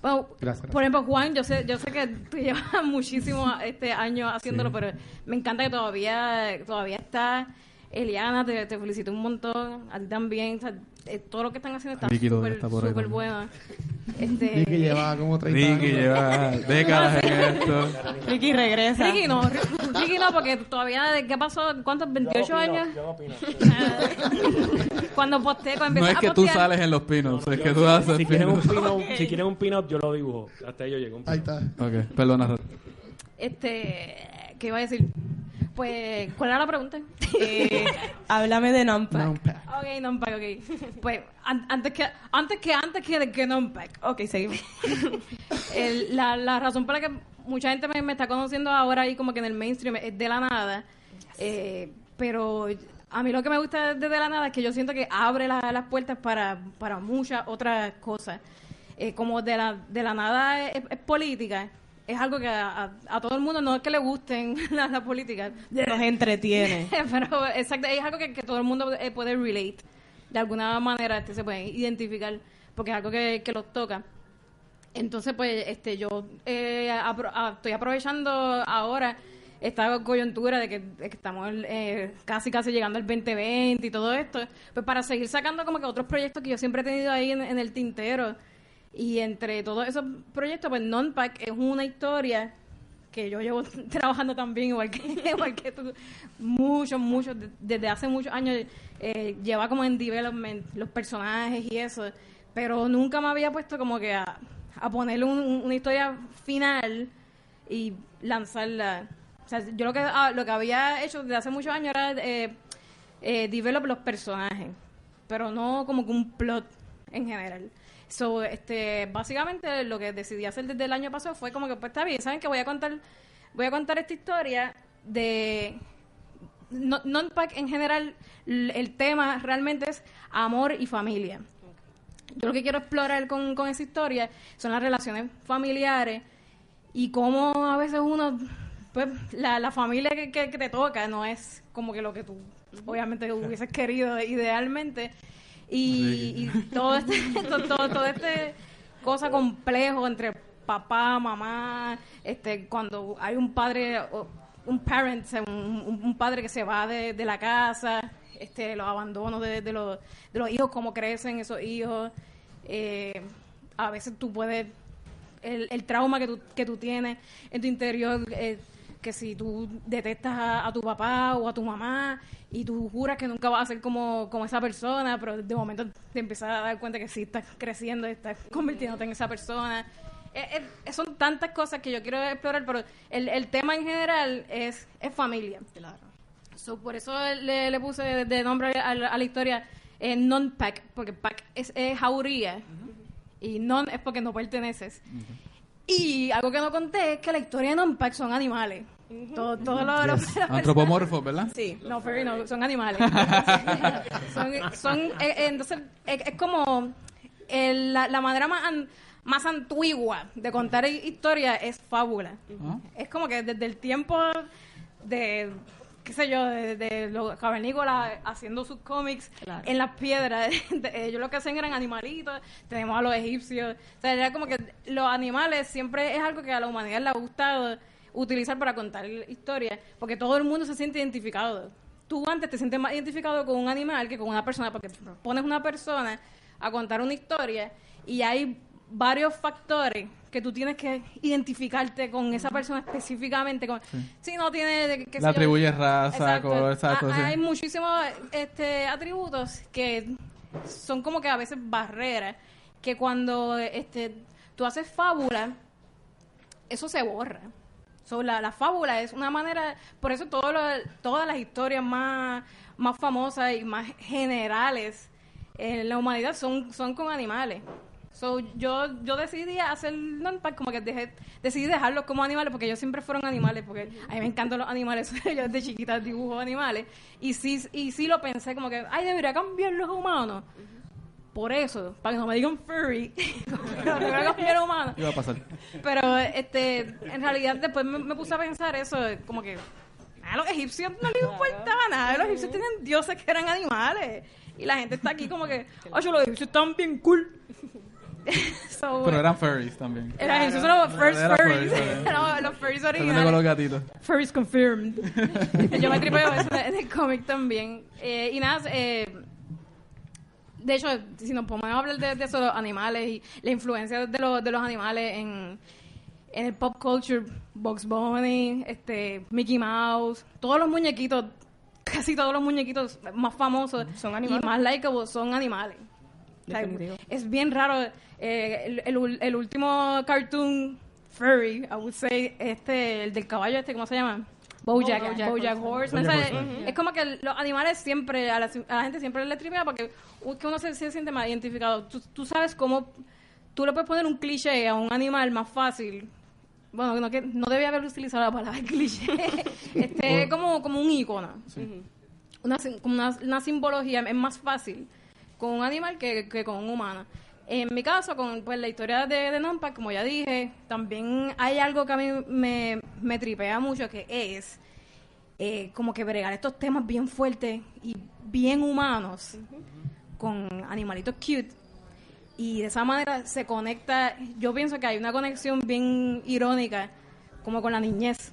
[SPEAKER 2] Bueno,
[SPEAKER 8] Gracias,
[SPEAKER 2] por ejemplo, Juan, yo sé, yo sé que tú llevas muchísimos este años haciéndolo,
[SPEAKER 8] Sí.
[SPEAKER 2] pero me encanta que todavía, todavía está. Eliana, te, te felicito un montón. A ti también. o sea, eh, todo lo que están haciendo está
[SPEAKER 1] Ricky
[SPEAKER 2] súper bueno. Este,
[SPEAKER 8] Ricky lleva como 30
[SPEAKER 1] Ricky
[SPEAKER 8] años.
[SPEAKER 1] lleva décadas en esto.
[SPEAKER 6] Ricky regresa.
[SPEAKER 2] Ricky no, Ricky no, porque todavía, ¿qué pasó? ¿Cuántos? ¿28 años? Ah, Cuando posteo, cuando
[SPEAKER 1] No es que
[SPEAKER 2] a
[SPEAKER 1] tú sales en los pinos, es que tú haces
[SPEAKER 3] Si quieren un
[SPEAKER 1] pinos.
[SPEAKER 3] pin-up, si quieren un pin-up, yo lo dibujo. Hasta ahí yo llego.
[SPEAKER 8] Ahí está.
[SPEAKER 1] Ok, perdona.
[SPEAKER 2] Este, ¿qué iba a decir? Pues, ¿cuál era la pregunta?
[SPEAKER 6] Eh, háblame de Non-Pack.
[SPEAKER 8] Non-pack.
[SPEAKER 2] ok, non-pack, ok. Pues, an- antes que antes que antes que, que non-pack.
[SPEAKER 6] Ok, seguimos.
[SPEAKER 2] El- la, la razón por la que mucha gente me, me está conociendo ahora ahí como que en el mainstream es de la nada. Eh, pero a mí lo que me gusta de De la Nada es que yo siento que abre la- las puertas para, para muchas otras cosas. Eh, como de la, de la Nada es, es política, es algo que a, a- a todo el mundo no es que le gusten la, la política,
[SPEAKER 6] Nos entretiene.
[SPEAKER 2] pero exacto, es algo que, que todo el mundo eh, puede relate. De alguna manera este, se pueden identificar porque es algo que, que los toca. Entonces, pues, este, yo eh, apro- estoy aprovechando ahora esta coyuntura de que, de que estamos eh, casi, casi llegando al 2020 y todo esto, pues para seguir sacando como que otros proyectos que yo siempre he tenido ahí en, en el tintero. Y entre todos esos proyectos, pues Non-Pack es una historia que yo llevo trabajando también, igual que, igual que tú, muchos, muchos, de- desde hace muchos años, eh, lleva como en development los personajes y eso, pero nunca me había puesto como que a, ponerle un- una historia final y lanzarla. O sea, yo lo que, ah, lo que había hecho desde hace muchos años era eh, eh, develop los personajes, pero no como que un plot en general. So, este, básicamente lo que decidí hacer desde el año pasado fue como que, pues está bien, ¿saben que Voy a contar, voy a contar esta historia de... No, Non-Pack en general, el tema realmente es amor y familia. Yo lo que quiero explorar con, con esa historia son las relaciones familiares y cómo a veces uno, pues la, la familia que, que- que te toca no es como que lo que tú obviamente hubieses querido idealmente. Y, y todo este, to- todo, todo este cosa complejo entre papá, mamá, este, cuando hay un padre, un parent, un padre que se va de, de la casa, este, los abandonos de, de los, de los hijos, cómo crecen esos hijos. Eh, a veces tú puedes, el, el trauma que tú, que tú tienes en tu interior, eh, que si tú detestas a, a tu papá o a tu mamá y tú juras que nunca vas a ser como, como esa persona, pero de momento te empiezas a dar cuenta que sí estás creciendo, estás convirtiéndote en esa persona. Eh, eh, son tantas cosas que yo quiero explorar, pero el, el tema en general es, es familia.
[SPEAKER 6] Claro.
[SPEAKER 2] So, por eso le, le puse de, de nombre a, la- a la historia eh, non-pack, porque pack es, es jauría y non es porque no perteneces. Y algo que no conté es que la historia de non-pack son animales. Todo- Todos los, los-
[SPEAKER 1] Antropomorfos, ¿verdad?
[SPEAKER 6] Sí.
[SPEAKER 2] no, furry no, son animales. son, son, eh, eh, entonces, eh, es como el- la, la manera más, an- más antigua de contar hi- historia es fábula.
[SPEAKER 1] Ah.
[SPEAKER 2] Es como que desde el tiempo de, qué sé yo, de, de los cavernícolas haciendo sus cómics
[SPEAKER 6] Claro.
[SPEAKER 2] en las piedras. de- ellos lo que hacían eran animalitos. Tenemos a los egipcios. O sea, era como que los animales siempre es algo que a la humanidad le ha gustado utilizar para contar historias, porque todo el mundo se siente identificado. Tú antes te sientes más identificado con un animal que con una persona, porque pones una persona a contar una historia y hay varios factores que tú tienes que identificarte con esa persona específicamente. Con, Si no tiene...
[SPEAKER 1] Le
[SPEAKER 2] yo,
[SPEAKER 1] atribuyes raza, color, exacto,
[SPEAKER 2] Ah,
[SPEAKER 1] sí.
[SPEAKER 2] Hay muchísimos este, atributos que son como que a veces barreras, que cuando este, tú haces fábula, eso se borra. So, la, la fábula es una manera, por eso todo lo- todas las historias más, más famosas y más generales en la humanidad son, son con animales. So, yo, yo decidí hacer como que dejé, decidí dejarlos como animales, porque ellos siempre fueron animales, porque a mí me encantan los animales, yo desde chiquita dibujo animales, y sí, y sí lo pensé como que, ay, debería cambiar los humanos. Por eso, para que no me digan furry, los humanos.
[SPEAKER 1] Iba a pasar.
[SPEAKER 2] Pero este, en realidad después me, me puse a pensar eso, como que a los egipcios no les importaba nada, los egipcios tenían dioses que eran animales. Y la gente está aquí como que, oye, los egipcios están bien cool. So,
[SPEAKER 1] Pero eran furries también.
[SPEAKER 2] los egipcios son los first
[SPEAKER 1] Era
[SPEAKER 2] furries.
[SPEAKER 1] furries.
[SPEAKER 2] No, los furries
[SPEAKER 1] con los
[SPEAKER 2] originales.
[SPEAKER 1] gatitos.
[SPEAKER 2] Furries confirmed. Yo me tripeo eso en el cómic también. Eh, y nada, eh, de hecho, si nos podemos hablar de, de eso, los animales y la influencia de los, de los animales en, en el pop culture, Bugs Bunny, este, Mickey Mouse, todos los muñequitos, casi todos los muñequitos más famosos
[SPEAKER 6] Son animales.
[SPEAKER 2] y más likeable son animales. O sea,
[SPEAKER 6] Definitivo.
[SPEAKER 2] es bien raro. eh, el, el el último cartoon furry, I would say, este, el del caballo este, ¿cómo se llama? Bojack,
[SPEAKER 4] Bojack
[SPEAKER 2] Bojack,
[SPEAKER 4] Horseman.
[SPEAKER 3] Bojack.
[SPEAKER 2] Es como que los animales siempre, a la, a la gente siempre le tripea porque que uno se, se siente más identificado. Tú, tú sabes cómo, tú le puedes poner un cliché a un animal más fácil. Bueno, no, que, no debía haber utilizado la palabra cliché. este, como, como un icono. una, como una, una simbología, es más fácil con un animal que, que con un humano. En mi caso, con pues, la historia de, de Nampa, como ya dije, también hay algo que a mí me, me tripea mucho, que es eh, como que bregar estos temas bien fuertes y bien humanos con animalitos cute. Y de esa manera se conecta, yo pienso que hay una conexión bien irónica, como con la niñez.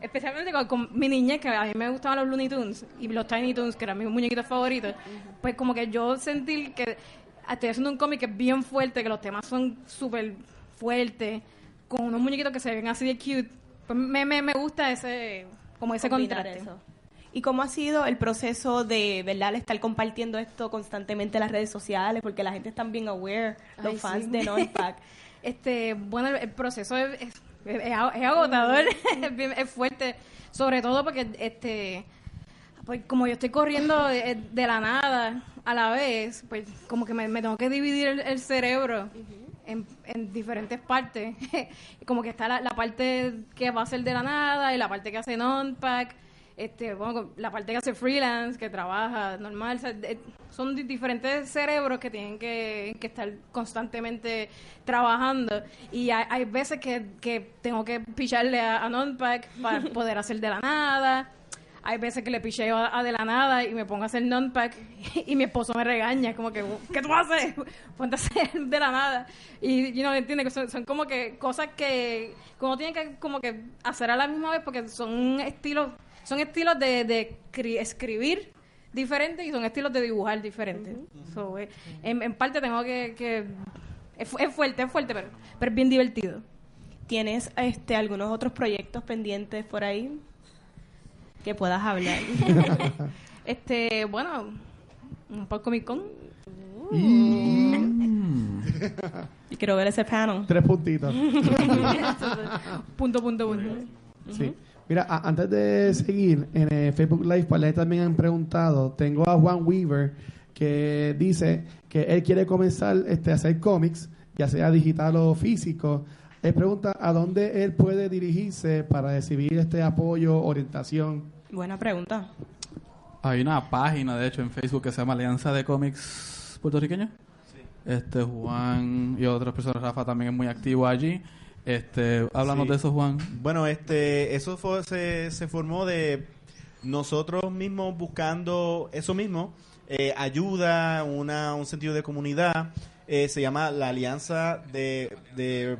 [SPEAKER 2] Especialmente con, con mi niñez, que a mí me gustaban los Looney Tunes y los Tiny Toons, que eran mis muñequitos favoritos. Pues como que yo sentí que estoy haciendo un cómic que es bien fuerte, que los temas son súper fuertes, con unos muñequitos que se ven así de cute. Pues me, me, me gusta ese, como ese contraste.
[SPEAKER 6] eso. ¿Y cómo ha sido el proceso de, verdad, estar compartiendo esto constantemente en las redes sociales? Porque la gente está bien aware, los
[SPEAKER 2] Ay,
[SPEAKER 6] fans
[SPEAKER 2] sí.
[SPEAKER 6] de Non-Pack.
[SPEAKER 2] Este, bueno, el, el proceso es, es, es es agotador, es, bien- es fuerte, sobre todo porque, este, pues como yo estoy corriendo de, de la nada a la vez, pues como que me, me tengo que dividir el, el cerebro en, en diferentes partes. como que está la, la parte que va a ser de la nada y la parte que hace non-pack. Este, bueno, la parte que hace freelance, que trabaja normal, o sea, de- son di- diferentes cerebros que tienen que, que estar constantemente trabajando. Y hay, hay veces que, que tengo que picharle a, a Nonpack para poder hacer de la nada. Hay veces que le picheo a, a de la nada y me pongo a hacer non-pack y mi esposo me regaña, como que, ¿qué tú haces? Ponte a hacer de la nada. Y, you know, entiende que son, son como que cosas que, uno tiene que como que hacer a la misma vez porque son estilos, son estilos de, de cri- escribir diferentes y son estilos de dibujar diferentes. So, eh, en, en parte tengo que, que es, es fuerte, es fuerte, pero, pero es bien divertido.
[SPEAKER 6] ¿Tienes este, algunos otros proyectos pendientes por ahí que puedas hablar?
[SPEAKER 2] Este, bueno, un poco Comic Con.
[SPEAKER 6] Y quiero ver ese panel.
[SPEAKER 8] Tres puntitos.
[SPEAKER 2] punto, punto, punto.
[SPEAKER 8] Sí. Mira, a- antes de seguir, en el Facebook Live, para también han preguntado, tengo a Juan Weaver que dice que él quiere comenzar este, a hacer cómics, ya sea digital o físico. Él pregunta a dónde él puede dirigirse para recibir este apoyo, orientación.
[SPEAKER 6] Buena pregunta.
[SPEAKER 1] Hay una página, de hecho, en Facebook que se llama Alianza de Cómics Puertorriqueños. Este Juan y otras personas, Rafa también es muy activo allí. Este, háblanos
[SPEAKER 5] Sí.
[SPEAKER 1] de eso, Juan.
[SPEAKER 5] Bueno, este, eso fue, se, se formó de nosotros mismos buscando eso mismo, eh, ayuda, una, un sentido de comunidad. Eh, se llama la Alianza de, de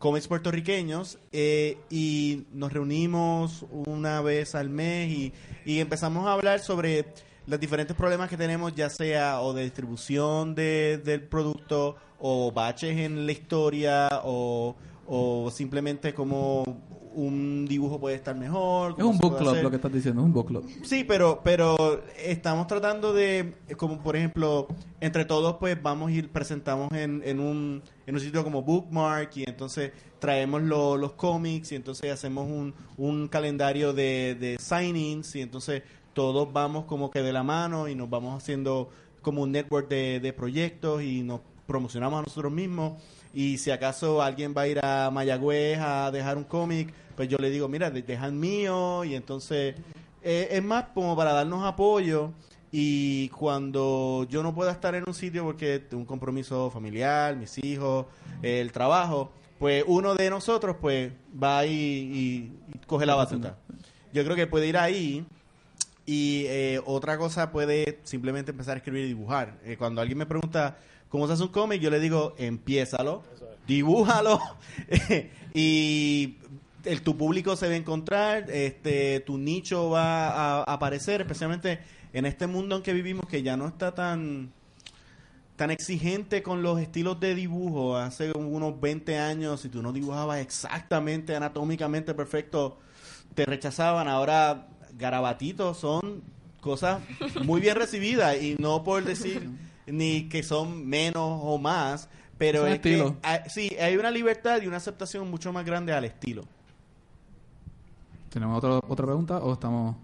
[SPEAKER 5] Cómics Puertorriqueños eh, y nos reunimos una vez al mes y, y empezamos a hablar sobre los diferentes problemas que tenemos, ya sea o de distribución de, del producto o baches en la historia o, o simplemente como un dibujo puede estar mejor.
[SPEAKER 1] Es un book club
[SPEAKER 5] hacer.
[SPEAKER 1] lo que estás diciendo, es un book club.
[SPEAKER 5] Sí, pero, pero estamos tratando de, como por ejemplo, entre todos pues vamos ir, presentamos en, en, un, en un sitio como Bookmark y entonces traemos lo- los cómics y entonces hacemos un, un calendario de, de signings y entonces todos vamos como que de la mano y nos vamos haciendo como un network de, de proyectos y nos promocionamos a nosotros mismos y si acaso alguien va a ir a Mayagüez a dejar un cómic, pues yo le digo, mira, de- deja el mío y entonces eh, es más como para darnos apoyo y cuando yo no pueda estar en un sitio porque tengo un compromiso familiar, mis hijos, el trabajo, pues uno de nosotros pues va y, y- y coge la batuta. Yo creo que puede ir ahí y eh, otra cosa puede simplemente empezar a escribir y dibujar. Eh, cuando alguien me pregunta cómo se hace un cómic, yo le digo, empiézalo, dibújalo y tu público se va a encontrar, este, tu nicho va a, a aparecer, especialmente en este mundo en que vivimos que ya no está tan tan exigente con los estilos de dibujo. Hace unos 20 años, si tú no dibujabas exactamente, anatómicamente perfecto, te rechazaban. Ahora, garabatitos son cosas muy bien recibidas y no por decir ni que son menos o más, pero es que hay- sí, hay una libertad y una aceptación mucho más grande al estilo.
[SPEAKER 1] ¿Tenemos otro- otra pregunta o estamos...?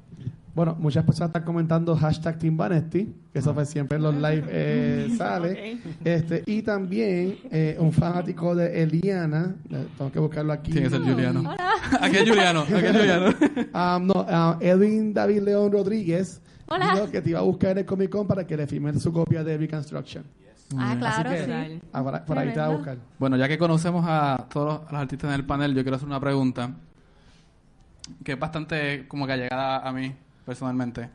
[SPEAKER 8] Bueno, muchas personas están comentando hashtag Team Vanesti, que eso pues siempre en los live eh, sale. Este, y también eh, un fanático de Eliana, eh, tengo que buscarlo aquí.
[SPEAKER 1] Tiene que ser Juliano.
[SPEAKER 4] Hola.
[SPEAKER 1] Aquí es Juliano, aquí es Juliano.
[SPEAKER 8] Ah, no, ah, Edwin David León Rodríguez
[SPEAKER 4] Hola.
[SPEAKER 8] dijo que te iba a buscar en el Comic Con para que le firmes su copia de Reconstruction.
[SPEAKER 4] Ah, claro,
[SPEAKER 8] Así que,
[SPEAKER 4] sí.
[SPEAKER 8] ah, ahí te va a buscar.
[SPEAKER 1] Bueno, ya que conocemos a todos los, los artistas en el panel, yo quiero hacer una pregunta que es bastante como que allegada a mí personalmente.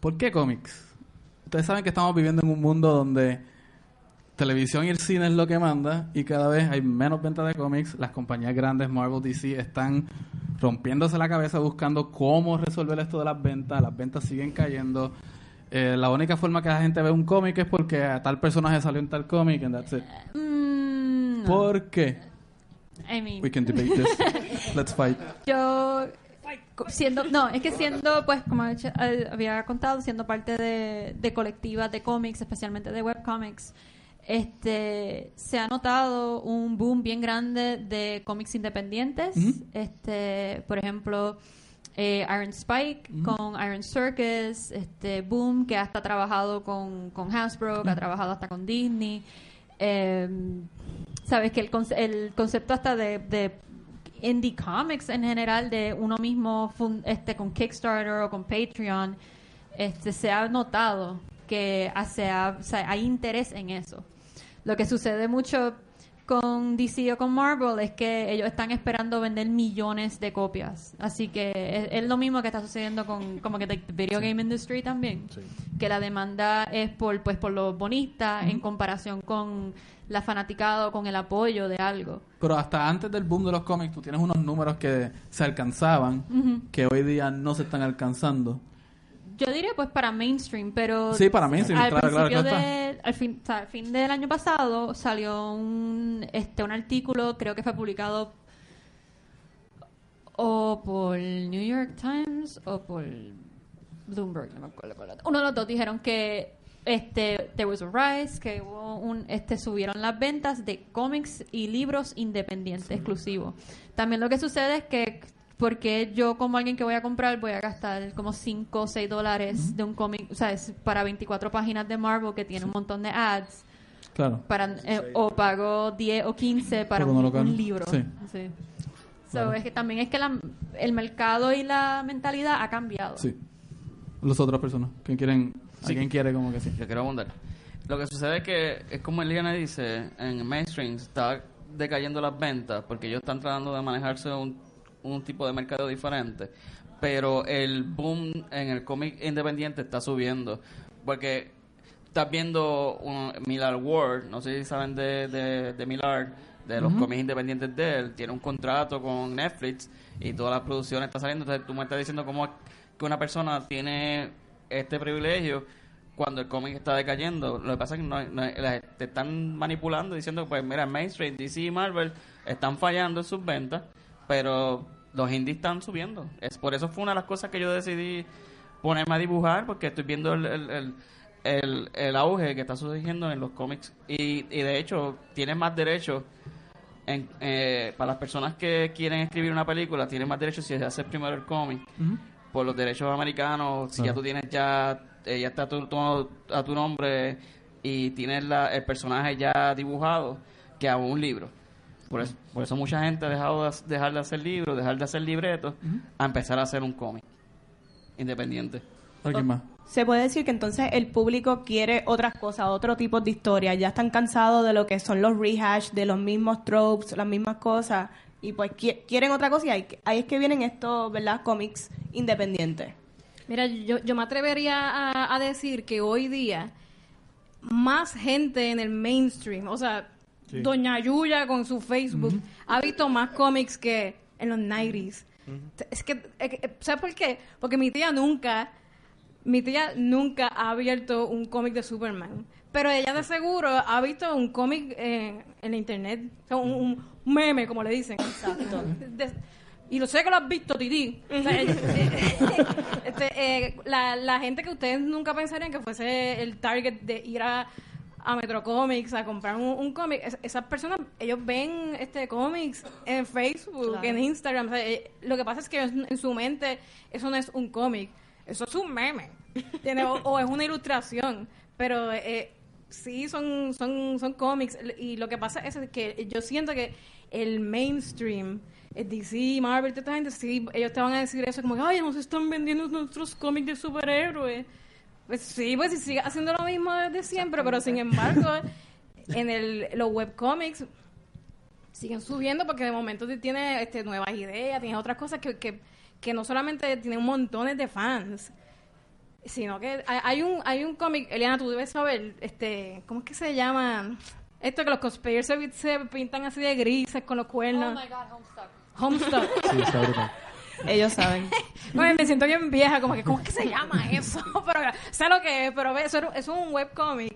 [SPEAKER 1] ¿Por qué cómics? Ustedes saben que estamos viviendo en un mundo donde televisión y el cine es lo que manda y cada vez hay menos ventas de cómics. Las compañías grandes, Marvel, DC, están rompiéndose la cabeza buscando cómo resolver esto de las ventas. Las ventas siguen cayendo. Eh, la única forma que la gente ve un cómic es porque a tal personaje salió en tal cómic and that's it.
[SPEAKER 4] Mm, no.
[SPEAKER 1] ¿Por qué?
[SPEAKER 4] I mean,
[SPEAKER 1] We can debate this. Let's fight.
[SPEAKER 4] yo siendo no es que siendo pues como eh, había contado siendo parte de, de colectivas de cómics especialmente de webcomics este se ha notado un boom bien grande de cómics independientes. Este por ejemplo eh, Iron Spike con Iron Circus este Boom que hasta ha trabajado con, con Hasbro que ha trabajado hasta con Disney. Eh, sabes que el, conce- el concepto hasta de, de indie comics en general de uno mismo este con Kickstarter o con Patreon este se ha notado que hace, o sea, hay interés en eso lo que sucede mucho con DC o con Marvel es que ellos están esperando vender millones de copias. Así que es, es lo mismo que está sucediendo con como que the video game industry también. Que la demanda es por pues por los bonistas en comparación con la fanaticada o con el apoyo de algo.
[SPEAKER 1] Pero hasta antes del boom de los cómics, tú tienes unos números que se alcanzaban, que hoy día no se están alcanzando.
[SPEAKER 4] Yo diría pues para mainstream, pero
[SPEAKER 1] Sí, para mainstream,
[SPEAKER 4] al
[SPEAKER 1] claro, claro,
[SPEAKER 4] principio
[SPEAKER 1] claro
[SPEAKER 4] de- al fin, o sea, al fin del año pasado salió un este un artículo, creo que fue publicado o por New York Times o por Bloomberg, no me acuerdo cuál. Uno de los dos dijeron que este there was a rise, que hubo un este subieron las ventas de cómics y libros independientes exclusivos. También lo que sucede es que porque yo como alguien que voy a comprar voy a gastar como 5 o 6 dólares de un cómic, o sea, es para 24 páginas de Marvel que tiene un montón de ads
[SPEAKER 1] Claro.
[SPEAKER 4] para eh, o pago 10 o 15 para un, un libro.
[SPEAKER 1] Sí.
[SPEAKER 4] Sí. So, es que también es que la- el mercado y la mentalidad ha cambiado.
[SPEAKER 1] Sí. Las otras personas que quieren, alguien quiere como que sí.
[SPEAKER 7] Yo quiero abundar. Lo que sucede es que, es como Eliana dice, en mainstream está decayendo las ventas porque ellos están tratando de manejarse un, un tipo de mercado diferente. Pero el boom en el cómic independiente está subiendo. Porque estás viendo un Millard Ward, no sé si saben de, de, de Millard, de los cómics independientes de él, tiene un contrato con Netflix y todas las producciones están saliendo. Entonces tú me estás diciendo cómo es que una persona tiene este privilegio cuando el cómic está decayendo. Lo que pasa es que no, no- te están manipulando diciendo, pues mira, mainstream, DC y Marvel están fallando en sus ventas, pero los indies están subiendo. Es por eso fue una de las cosas que yo decidí ponerme a dibujar, porque estoy viendo el, el, el, el- el auge que está surgiendo en los cómics. Y, y de hecho, tienes más derechos. En, eh, para las personas que quieren escribir una película, tienes más derechos si se hace primero el cómic por los derechos americanos, si ya tú tienes ya, eh, ya está tu, tu- a tu nombre y tienes la, el personaje ya dibujado, que a un libro. Por eso, por eso mucha gente ha dejado de, dejar de hacer libros, dejar de hacer libretos, a empezar a hacer un cómic independiente.
[SPEAKER 1] ¿Alguien más?
[SPEAKER 6] Se puede decir que entonces el público quiere otras cosas, otro tipo de historias. Ya están cansados de lo que son los rehash, de los mismos tropes, las mismas cosas. Y pues qui- quieren otra cosa y ahí, ahí es que vienen estos, ¿verdad? Cómics independientes.
[SPEAKER 2] Mira, yo, yo me atrevería a, a decir que hoy día más gente en el mainstream, o sea, Doña Yuya con su Facebook, ha visto más cómics que en los 90s. Es que, es que- ¿sabes por qué? Porque mi tía nunca, mi tía nunca ha abierto un cómic de Superman. Pero ella de seguro ha visto un cómic eh, en la internet, o sea, un, un meme, como le dicen. Exacto. y lo sé que lo has visto, Titi. O sea, eh, eh, este, eh, la, la gente que ustedes nunca pensarían que fuese el target de ir a, a Metro Comics a comprar un, un cómic, es- esas personas, ellos ven este cómics en Facebook,
[SPEAKER 4] Claro.
[SPEAKER 2] en Instagram. o sea, eh, lo que pasa es que en en su mente eso no es un cómic, eso es un meme. ¿entiendes? O, o es una ilustración. Pero eh, sí son, son, son cómics. Y lo que pasa es que yo siento que el mainstream eh, DC, Marvel, toda esta gente, sí, ellos te van a decir eso como que, ay, nos están vendiendo nuestros cómics de superhéroes. Pues sí, pues sí, sigue haciendo lo mismo desde siempre, pero sin embargo, en el, los webcomics siguen subiendo porque de momento tiene este, nuevas ideas, tienes otras cosas que, que, que no solamente tienen montones de fans, sino que hay, hay un hay un cómic, Eliana, tú debes saber, este, ¿cómo es que se llama? Esto que los cosplayers se, se pintan así de grises con los
[SPEAKER 4] Oh
[SPEAKER 2] cuernos.
[SPEAKER 4] my god, Homestuck.
[SPEAKER 2] Homestuck.
[SPEAKER 3] Sí, está brutal.
[SPEAKER 6] Ellos saben.
[SPEAKER 2] Bueno, me siento bien vieja, como que, ¿cómo es que se llama eso? pero, sé lo que es, pero ve, eso, eso es un webcomic.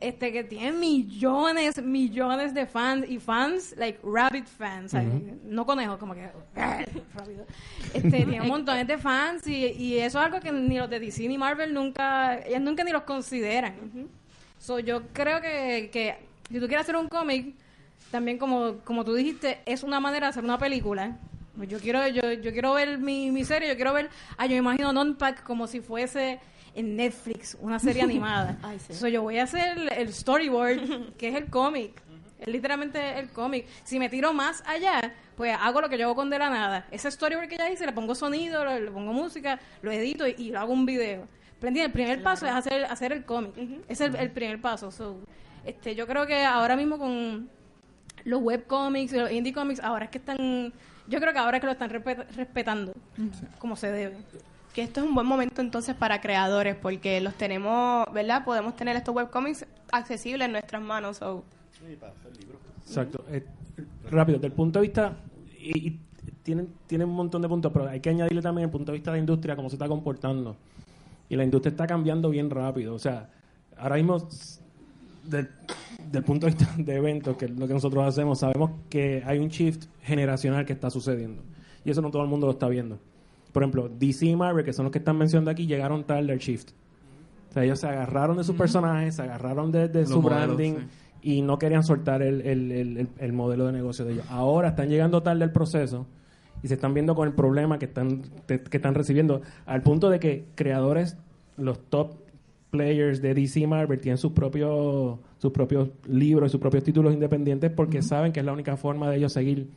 [SPEAKER 2] Este, que tiene millones, millones de fans y fans, like rabbit fans, no conejos, como que rápido. Este, tiene un montón de fans y, y eso es algo que ni los de DC ni Marvel nunca, ellos nunca ni los consideran. So, yo creo que, que si tú quieres hacer un cómic, también como, como tú dijiste, es una manera de hacer una película. Pues Yo quiero, yo, yo quiero ver mi, mi serie, yo quiero ver, ah, yo me imagino Non-Pack como si fuese en Netflix, una serie animada.
[SPEAKER 6] Ay, sí.
[SPEAKER 2] So, yo voy a hacer el, el storyboard, que es el cómic. Es literalmente el cómic. Si me tiro más allá, pues hago lo que yo hago con De la Nada. Ese storyboard que ya hice, le pongo sonido, le, le pongo música, lo edito y, y lo hago un video. El primer paso es hacer, hacer el cómic. Ese es el, el primer paso. So, este, yo creo que ahora mismo con los webcomics y los indie comics, ahora es que están... Yo creo que ahora es que lo están respe- respetando como se debe.
[SPEAKER 6] Que esto es un buen momento entonces para creadores, porque los tenemos, ¿verdad? Podemos tener estos webcomics accesibles en nuestras manos. so.
[SPEAKER 3] Exacto. Eh, rápido, desde el punto de vista, y, y tienen, tienen un montón de puntos, pero hay que añadirle también el punto de vista de la industria, cómo se está comportando. Y la industria está cambiando bien rápido. O sea, ahora mismo, del, del punto de vista de eventos, que es lo que nosotros hacemos, sabemos que hay un shift generacional que está sucediendo. Y eso no todo el mundo lo está viendo. Por ejemplo, DC y Marvel, que son los que están mencionando aquí, llegaron tarde al shift. O sea, ellos se agarraron de sus personajes, se agarraron de, su
[SPEAKER 1] modelos,
[SPEAKER 3] branding y no querían soltar el, el- el- el- el modelo de negocio de ellos. Ahora están llegando tarde al proceso y se están viendo con el problema que están, que están recibiendo, al punto de que creadores, los top players de DC Marvel tienen sus propios, sus propios libros y sus propios títulos independientes porque saben que es la única forma de ellos seguir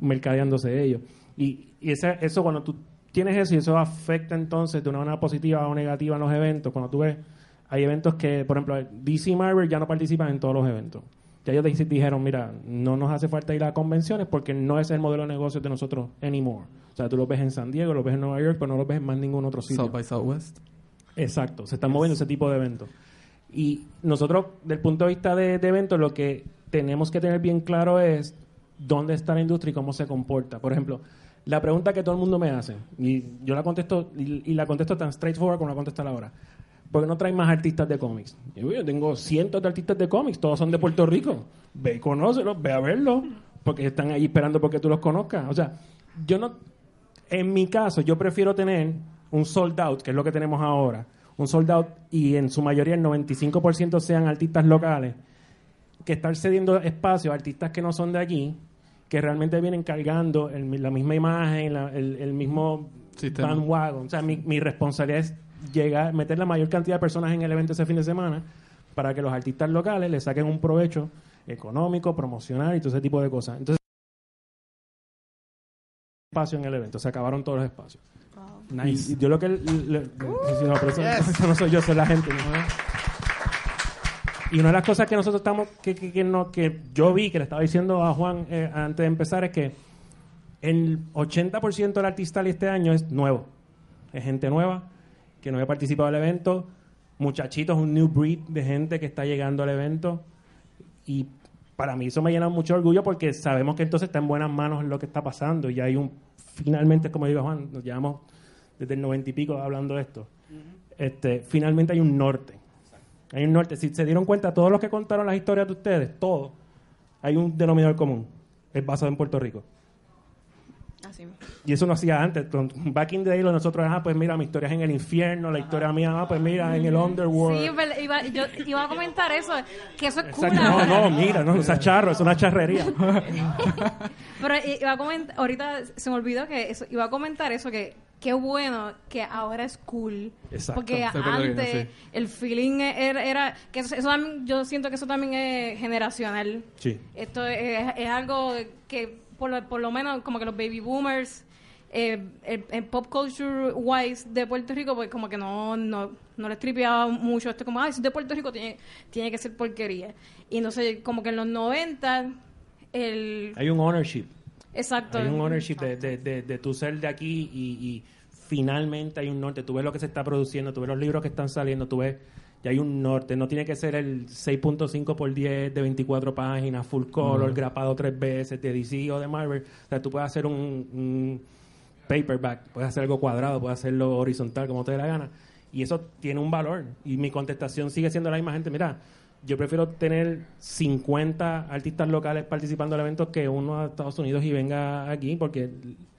[SPEAKER 3] mercadeándose de ellos. Y, eso cuando tú tienes eso y eso afecta entonces de una manera positiva o negativa en los eventos, cuando tú ves, hay eventos que, por ejemplo, DC Marvel ya no participan en todos los eventos. Ya ellos dij- dijeron, mira, no nos hace falta ir a convenciones porque no es el modelo de negocio de nosotros anymore. O sea, tú lo ves en San Diego, lo ves en Nueva York, pero no lo ves en más ningún otro sitio.
[SPEAKER 1] South by Southwest.
[SPEAKER 3] Exacto, se están moviendo ese tipo de eventos. Y nosotros, del punto de vista de, de eventos, lo que tenemos que tener bien claro es dónde está la industria y cómo se comporta. Por ejemplo, la pregunta que todo el mundo me hace, y yo la contesto, y, y la contesto tan straightforward como la contestar ahora. ¿Por qué no traen más artistas de cómics? Yo, yo tengo cientos de artistas de cómics, todos son de Puerto Rico. Ve y conócelos, ve a verlos, porque están ahí esperando porque tú los conozcas. O sea, yo no, en mi caso, yo prefiero tener un sold out, que es lo que tenemos ahora, un sold out y en su mayoría el 95% sean artistas locales, que estar cediendo espacio a artistas que no son de aquí, que realmente vienen cargando el- la misma imagen, la- el, el mismo
[SPEAKER 1] Sistema.
[SPEAKER 3] bandwagon. O sea, mi, mi responsabilidad es llegar, meter la mayor cantidad de personas en el evento ese fin de semana para que los artistas locales le saquen un provecho económico, promocional y todo ese tipo de cosas. Entonces, espacio en el evento, se acabaron todos los espacios.
[SPEAKER 1] Nice.
[SPEAKER 3] Y, y yo lo que... le- le- sí, no, pero eso, eso no soy yo, soy la gente. ¿no? Y una de las cosas que nosotros estamos, que, que, que no, que yo vi, que le estaba diciendo a Juan eh, antes de empezar, es que el 80% del artista este año es nuevo. Es gente nueva, que no había participado del evento, muchachitos, un new breed de gente que está llegando al evento. Y para mí eso me llena mucho de orgullo porque sabemos que entonces está en buenas manos lo que está pasando. Y hay un, finalmente, como digo Juan, nos llevamos desde el noventa y pico hablando de esto. este, finalmente hay un norte. Hay un norte. Si se dieron cuenta, todos los que contaron las historias de ustedes, todos, hay un denominador común. Es basado en Puerto Rico.
[SPEAKER 6] Así.
[SPEAKER 3] Y eso no hacía antes. Con- Back in the day, nosotros, ah, pues mira, mi historia es en el infierno, la historia mía, ah, pues mira, en el underworld.
[SPEAKER 2] Sí, pero iba, yo iba a comentar eso, que eso es cool.
[SPEAKER 3] Exacto. No, no, mira, no, esa charro, es una charrería.
[SPEAKER 2] Pero iba a comentar, ahorita se me olvidó que eso, iba a comentar eso, que qué bueno que ahora es cool.
[SPEAKER 3] Exacto.
[SPEAKER 2] Porque
[SPEAKER 1] Estoy
[SPEAKER 2] antes
[SPEAKER 1] sí.
[SPEAKER 2] el feeling era, era- que eso, eso también- yo siento que eso también es generacional.
[SPEAKER 3] Sí.
[SPEAKER 2] Esto es, es algo que por lo, por lo menos como que los baby boomers, eh, el, el pop culture wise de Puerto Rico, pues como que no, no, no les tripeaba mucho esto, como, si es de Puerto Rico tiene, tiene que ser porquería. Y entonces, como que en los 90, el...
[SPEAKER 3] Hay un ownership.
[SPEAKER 2] Exacto.
[SPEAKER 3] Hay un ownership de, de, de, de tu ser de aquí y, y finalmente hay un norte. Tú ves lo que se está produciendo, tú ves los libros que están saliendo, tú ves y hay un norte. No tiene que ser el 6.5 por 10 de 24 páginas, full color, grapado tres veces, de DC o de Marvel. O sea, tú puedes hacer un, un paperback, puedes hacer algo cuadrado, puedes hacerlo horizontal, como te dé la gana. Y eso tiene un valor. Y mi contestación sigue siendo la misma gente. Mira, yo prefiero tener 50 artistas locales participando en eventos que uno a Estados Unidos y venga aquí, porque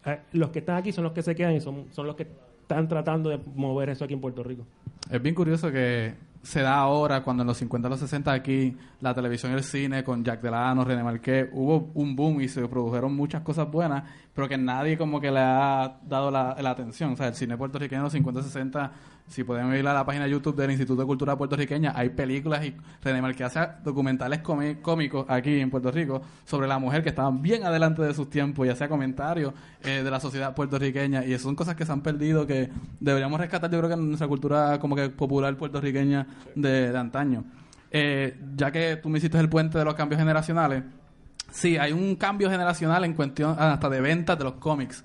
[SPEAKER 3] eh, los que están aquí son los que se quedan y son, son los que están tratando de mover eso aquí en Puerto Rico.
[SPEAKER 1] Es bien curioso que se da ahora, cuando en los 50 los 60 aquí, la televisión y el cine con Jack Delano, René Marqués, hubo un boom y se produjeron muchas cosas buenas, pero que nadie como que le ha dado la, la atención. O sea, el cine puertorriqueño de los 50 60, si pueden ir a la página de YouTube del Instituto de Cultura Puertorriqueña, hay películas y René Marqués hace documentales cómicos aquí en Puerto Rico sobre la mujer que estaban bien adelante de sus tiempos y hacía comentarios eh, de la sociedad puertorriqueña y eso son cosas que se han perdido que deberíamos rescatar yo creo que en nuestra cultura como que popular puertorriqueña de, de antaño. Eh, ya que tú me hiciste el puente de los cambios generacionales, sí, hay un cambio generacional en cuestión hasta de ventas de los cómics.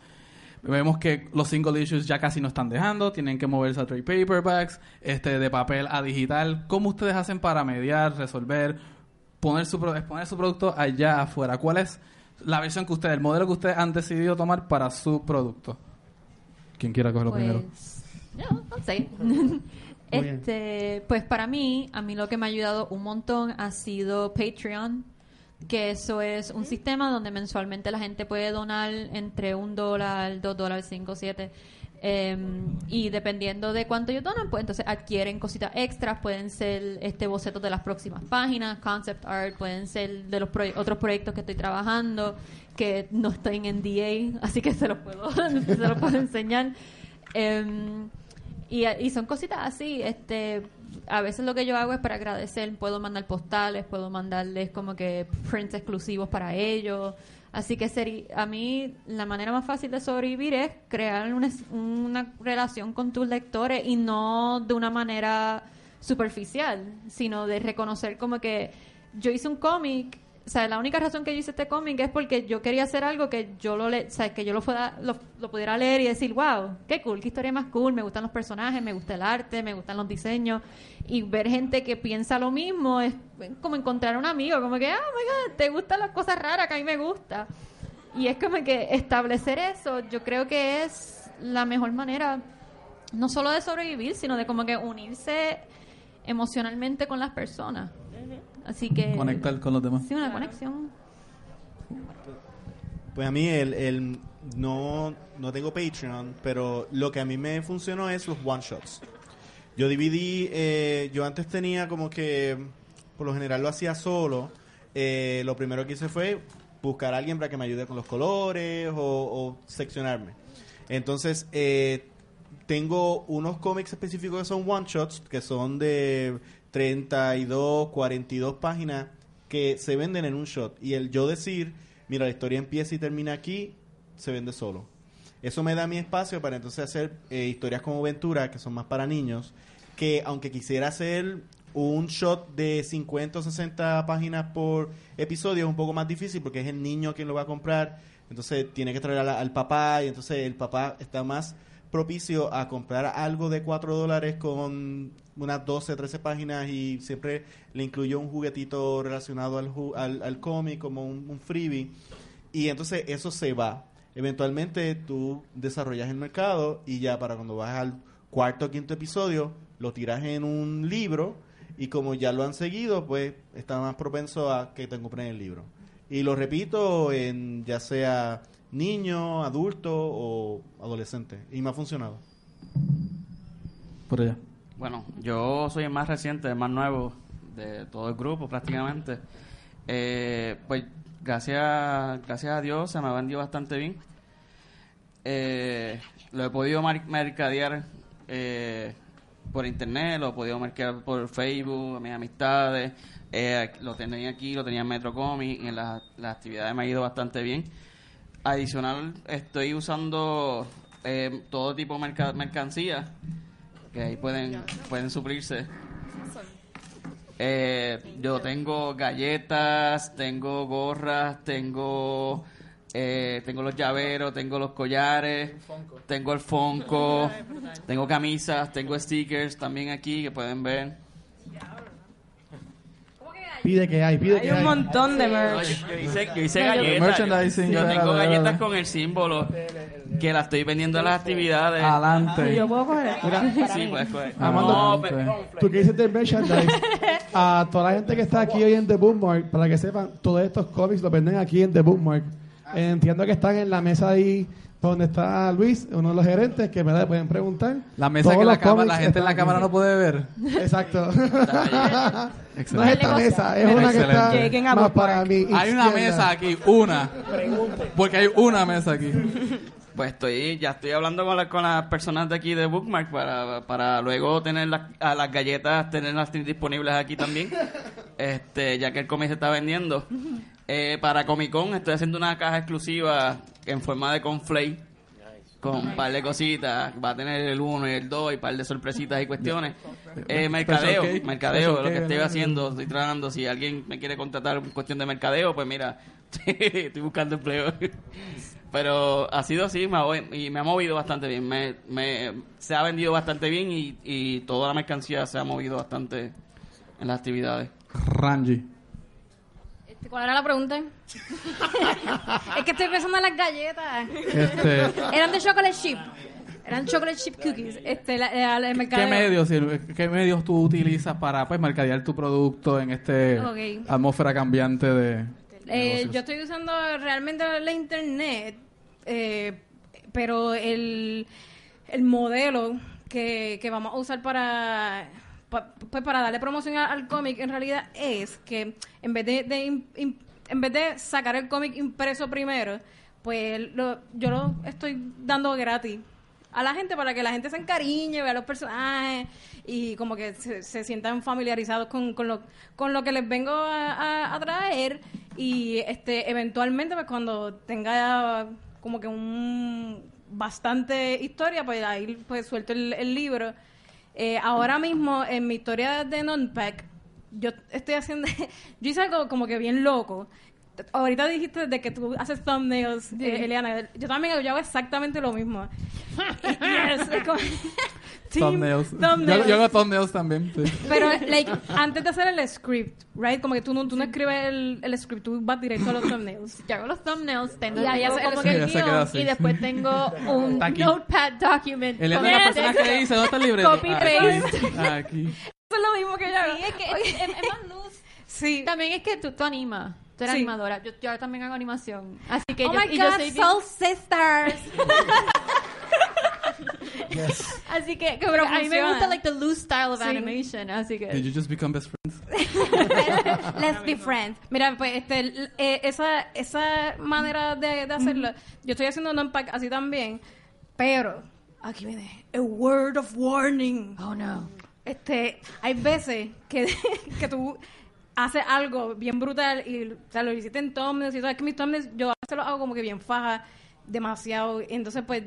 [SPEAKER 1] Vemos que los single issues ya casi no están dejando, tienen que moverse a trade paperbacks, este, de papel a digital. ¿Cómo ustedes hacen para mediar, resolver, poner su, pro- exponer su producto allá afuera? ¿Cuál es la versión que ustedes, el modelo que ustedes han decidido tomar para su producto? ¿Quién quiera cogerlo primero?
[SPEAKER 4] Pues, no, no sé. este, pues para mí, a mí lo que me ha ayudado un montón ha sido Patreon, que eso es un sistema donde mensualmente la gente puede donar entre un dólar, dos dólares, cinco, siete. em, y dependiendo de cuánto ellos donan, pues entonces adquieren cositas extras, pueden ser este bocetos de las próximas páginas, concept art, pueden ser de los proye- otros proyectos que estoy trabajando, que no estoy en NDA, así que se los puedo, se los puedo enseñar. Em, y, y son cositas así, este, a veces lo que yo hago es para agradecer, puedo mandar postales, puedo mandarles como que prints exclusivos para ellos. Así que seri- a mí la manera más fácil de sobrevivir es crear una, una relación con tus lectores y no de una manera superficial, sino de reconocer como que yo hice un cómic, o la única razón que yo hice este cómic es porque yo quería hacer algo que yo lo le, o sea, que yo lo, fuera- lo, pudiera leer y decir, wow, qué cool, qué historia más cool, me gustan los personajes, me gusta el arte, me gustan los diseños y ver gente que piensa lo mismo es como encontrar un amigo, como que, oh my god, te gustan las cosas raras que a mí me gusta. Y es como que establecer eso, yo creo que es la mejor manera, no solo de sobrevivir, sino de como que unirse emocionalmente con las personas. Así que...
[SPEAKER 1] Conectar con los demás.
[SPEAKER 4] Sí, una conexión.
[SPEAKER 5] Pues a mí el, el no, no tengo Patreon, pero lo que a mí me funcionó es los one shots. Yo dividí, eh, yo antes tenía como que, por lo general lo hacía solo. Eh, lo primero que hice fue buscar a alguien para que me ayude con los colores o, o seccionarme. Entonces, eh, tengo unos cómics específicos que son one shots, que son de 32, 42 páginas, que se venden en un shot. Y el yo decir, mira, la historia empieza y termina aquí, se vende solo. Eso me da mi espacio para entonces hacer eh, historias como Ventura, que son más para niños, que aunque quisiera hacer un shot de 50 o 60 páginas por episodio, es un poco más difícil porque es el niño quien lo va a comprar, entonces tiene que traer al papá y entonces el papá está más propicio a comprar algo de 4 dólares con unas 12, 13 páginas y siempre le incluyo un juguetito relacionado al, ju- al, al cómic como un, un freebie y entonces eso se va. Eventualmente tú desarrollas el mercado y ya para cuando vas al cuarto o quinto episodio lo tiras en un libro y como ya lo han seguido pues está más propenso a que te compren el libro. Y lo repito en ya sea niño, adulto o adolescente y me ha funcionado.
[SPEAKER 1] Por allá.
[SPEAKER 7] Bueno, yo soy el más reciente, el más nuevo de todo el grupo prácticamente. Eh, pues gracias, gracias a Dios se me ha vendido bastante bien. Eh, lo he podido mar- mercadear eh, por internet, lo he podido mercadear por Facebook, a mis amistades. Eh, lo tenía aquí, lo tenía en Metro Comic, y en las, las actividades me ha ido bastante bien. Adicional, estoy usando eh, todo tipo de merca- mercancía que ahí pueden, pueden suplirse. Eh, yo tengo galletas, tengo gorras, tengo eh, tengo los llaveros, tengo los collares, tengo el fonco, tengo camisas, tengo stickers también aquí que pueden ver.
[SPEAKER 8] Pide que hay, pide
[SPEAKER 6] Hay
[SPEAKER 8] que
[SPEAKER 6] un
[SPEAKER 8] hay.
[SPEAKER 6] montón de merch.
[SPEAKER 7] yo, yo hice, yo hice
[SPEAKER 1] Merchandising,
[SPEAKER 7] galletas. Yo, tengo galletas con el símbolo que las estoy vendiendo en las actividades.
[SPEAKER 1] Adelante.
[SPEAKER 6] Yo puedo coger.
[SPEAKER 7] Sí, pues, pues.
[SPEAKER 8] Amando,
[SPEAKER 7] No, pero-
[SPEAKER 8] Tú que dices de merchandise, a toda la gente que está aquí hoy en The Bookmark, para que sepan, todos estos cómics los venden aquí en The Bookmark. Entiendo que están en la mesa ahí donde está Luis, uno de los gerentes, que me pueden preguntar.
[SPEAKER 1] La mesa
[SPEAKER 8] Todos
[SPEAKER 1] que la,
[SPEAKER 8] cómics
[SPEAKER 1] la gente en la cámara no puede ver.
[SPEAKER 8] Exacto. no es
[SPEAKER 1] Excelente.
[SPEAKER 8] esta mesa, es una que está más para mí.
[SPEAKER 1] Hay una mesa aquí, una. Porque hay una mesa aquí.
[SPEAKER 7] Pues estoy, ya estoy hablando con, la- con las personas de aquí de Bookmark para, para luego tener las, a las galletas, tenerlas disponibles aquí también, este, ya que el cómic se está vendiendo. Eh, para Comic Con estoy haciendo una caja exclusiva en forma de conflay con un par de cositas. Va a tener el 1 y el 2 y un par de sorpresitas y cuestiones. Eh, mercadeo,
[SPEAKER 1] Special cake,
[SPEAKER 7] mercadeo,
[SPEAKER 1] special
[SPEAKER 7] lo que estoy haciendo, estoy trabajando. Si alguien me quiere contratar en cuestión de mercadeo, pues mira, estoy buscando empleo. Pero ha sido así me ha, y me ha movido bastante bien. Me, me- se ha vendido bastante bien y, y toda la mercancía se ha movido bastante en las actividades.
[SPEAKER 1] Ranji.
[SPEAKER 2] ¿Cuál era la pregunta? es que estoy pensando en las galletas.
[SPEAKER 1] Este,
[SPEAKER 2] Eran de chocolate chip. Eran chocolate chip cookies. Este, la, la- el
[SPEAKER 1] ¿qué, medios, sirve- ¿Qué medios tú utilizas para pues, mercadear tu producto en este atmósfera cambiante de
[SPEAKER 2] Eh, yo estoy usando realmente la internet, eh, pero el, el modelo que, que vamos a usar para pues para darle promoción al cómic en realidad es que en vez de, de en vez de sacar el cómic impreso primero, pues lo- yo lo estoy dando gratis a la gente para que la gente se encariñe, vea los personajes y como que se, sientan familiarizados con, con, lo, con lo que les vengo a, traer y este eventualmente pues cuando tenga como que un bastante historia pues ahí pues suelto el, el libro Eh, ahora mismo en mi historia de non-pack yo estoy haciendo yo hice algo como que bien loco Ahorita dijiste de que tú haces thumbnails, eh, Eliana. Yo también yo hago exactamente lo mismo. Yes, es como- Team
[SPEAKER 1] thumbnails.
[SPEAKER 2] thumbnails.
[SPEAKER 1] Yo, yo hago thumbnails también. sí.
[SPEAKER 2] Pero, like, antes de hacer el script, right? Como que tú no, tú no escribes el, el script, tú vas directo a los thumbnails.
[SPEAKER 4] Yo hago los thumbnails, tengo
[SPEAKER 2] Y ahí
[SPEAKER 4] como
[SPEAKER 2] sí,
[SPEAKER 4] que el
[SPEAKER 1] guion
[SPEAKER 4] y después tengo un notepad document.
[SPEAKER 1] Eliana es la persona que dice, ¿dónde está el libreto?
[SPEAKER 2] Copy
[SPEAKER 1] Ah,
[SPEAKER 2] paste.
[SPEAKER 1] aquí. Ah, aquí.
[SPEAKER 2] Eso es lo mismo que yo hago.
[SPEAKER 4] Sí, es que es, es- es más luz.
[SPEAKER 2] Sí.
[SPEAKER 4] También es que tú, tú animas. Tú eres
[SPEAKER 2] Sí.
[SPEAKER 4] animadora. Yo, yo también hago animación. Así que
[SPEAKER 2] Oh
[SPEAKER 4] yo,
[SPEAKER 2] my
[SPEAKER 4] y yo
[SPEAKER 2] God,
[SPEAKER 4] soy bien-
[SPEAKER 2] Soul Sisters.
[SPEAKER 4] Así que, que
[SPEAKER 2] Pero
[SPEAKER 4] a mí me gusta like the loose style of
[SPEAKER 2] Sí.
[SPEAKER 4] animation. Así que
[SPEAKER 1] Did you just become best friends?
[SPEAKER 2] Let's be friends. Mira, pues este, eh, esa, esa manera de, de hacerlo, yo estoy haciendo un unpack así también, pero aquí viene a word of warning.
[SPEAKER 4] Oh no.
[SPEAKER 2] Este, hay veces que, que tú haces algo bien brutal y o sea, lo hiciste en thumbnails y sabes que mis thumbnails yo a veces los hago como que bien faja demasiado entonces pues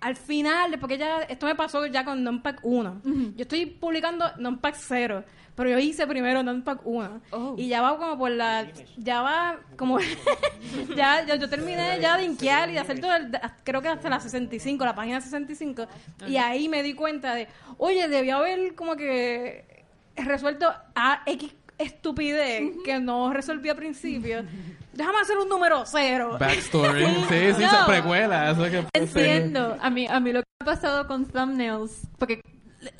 [SPEAKER 2] al final, porque ya esto me pasó ya con Nonpack 1. Yo estoy publicando Nonpack 0, pero yo hice primero Nonpack 1
[SPEAKER 4] Oh.
[SPEAKER 2] y ya va como por la ya va como ya, ya yo terminé ya de inquear y de hacer todo el, creo que hasta la 65, la página 65 y ahí me di cuenta de, oye, debía haber como que resuelto a X estupidez que no resolví al principio. Déjame hacer un número cero.
[SPEAKER 1] Backstory. Sí, sí,
[SPEAKER 4] No.
[SPEAKER 1] se precuela. Eso que
[SPEAKER 4] Entiendo. A mí, a mí lo que ha pasado con thumbnails, porque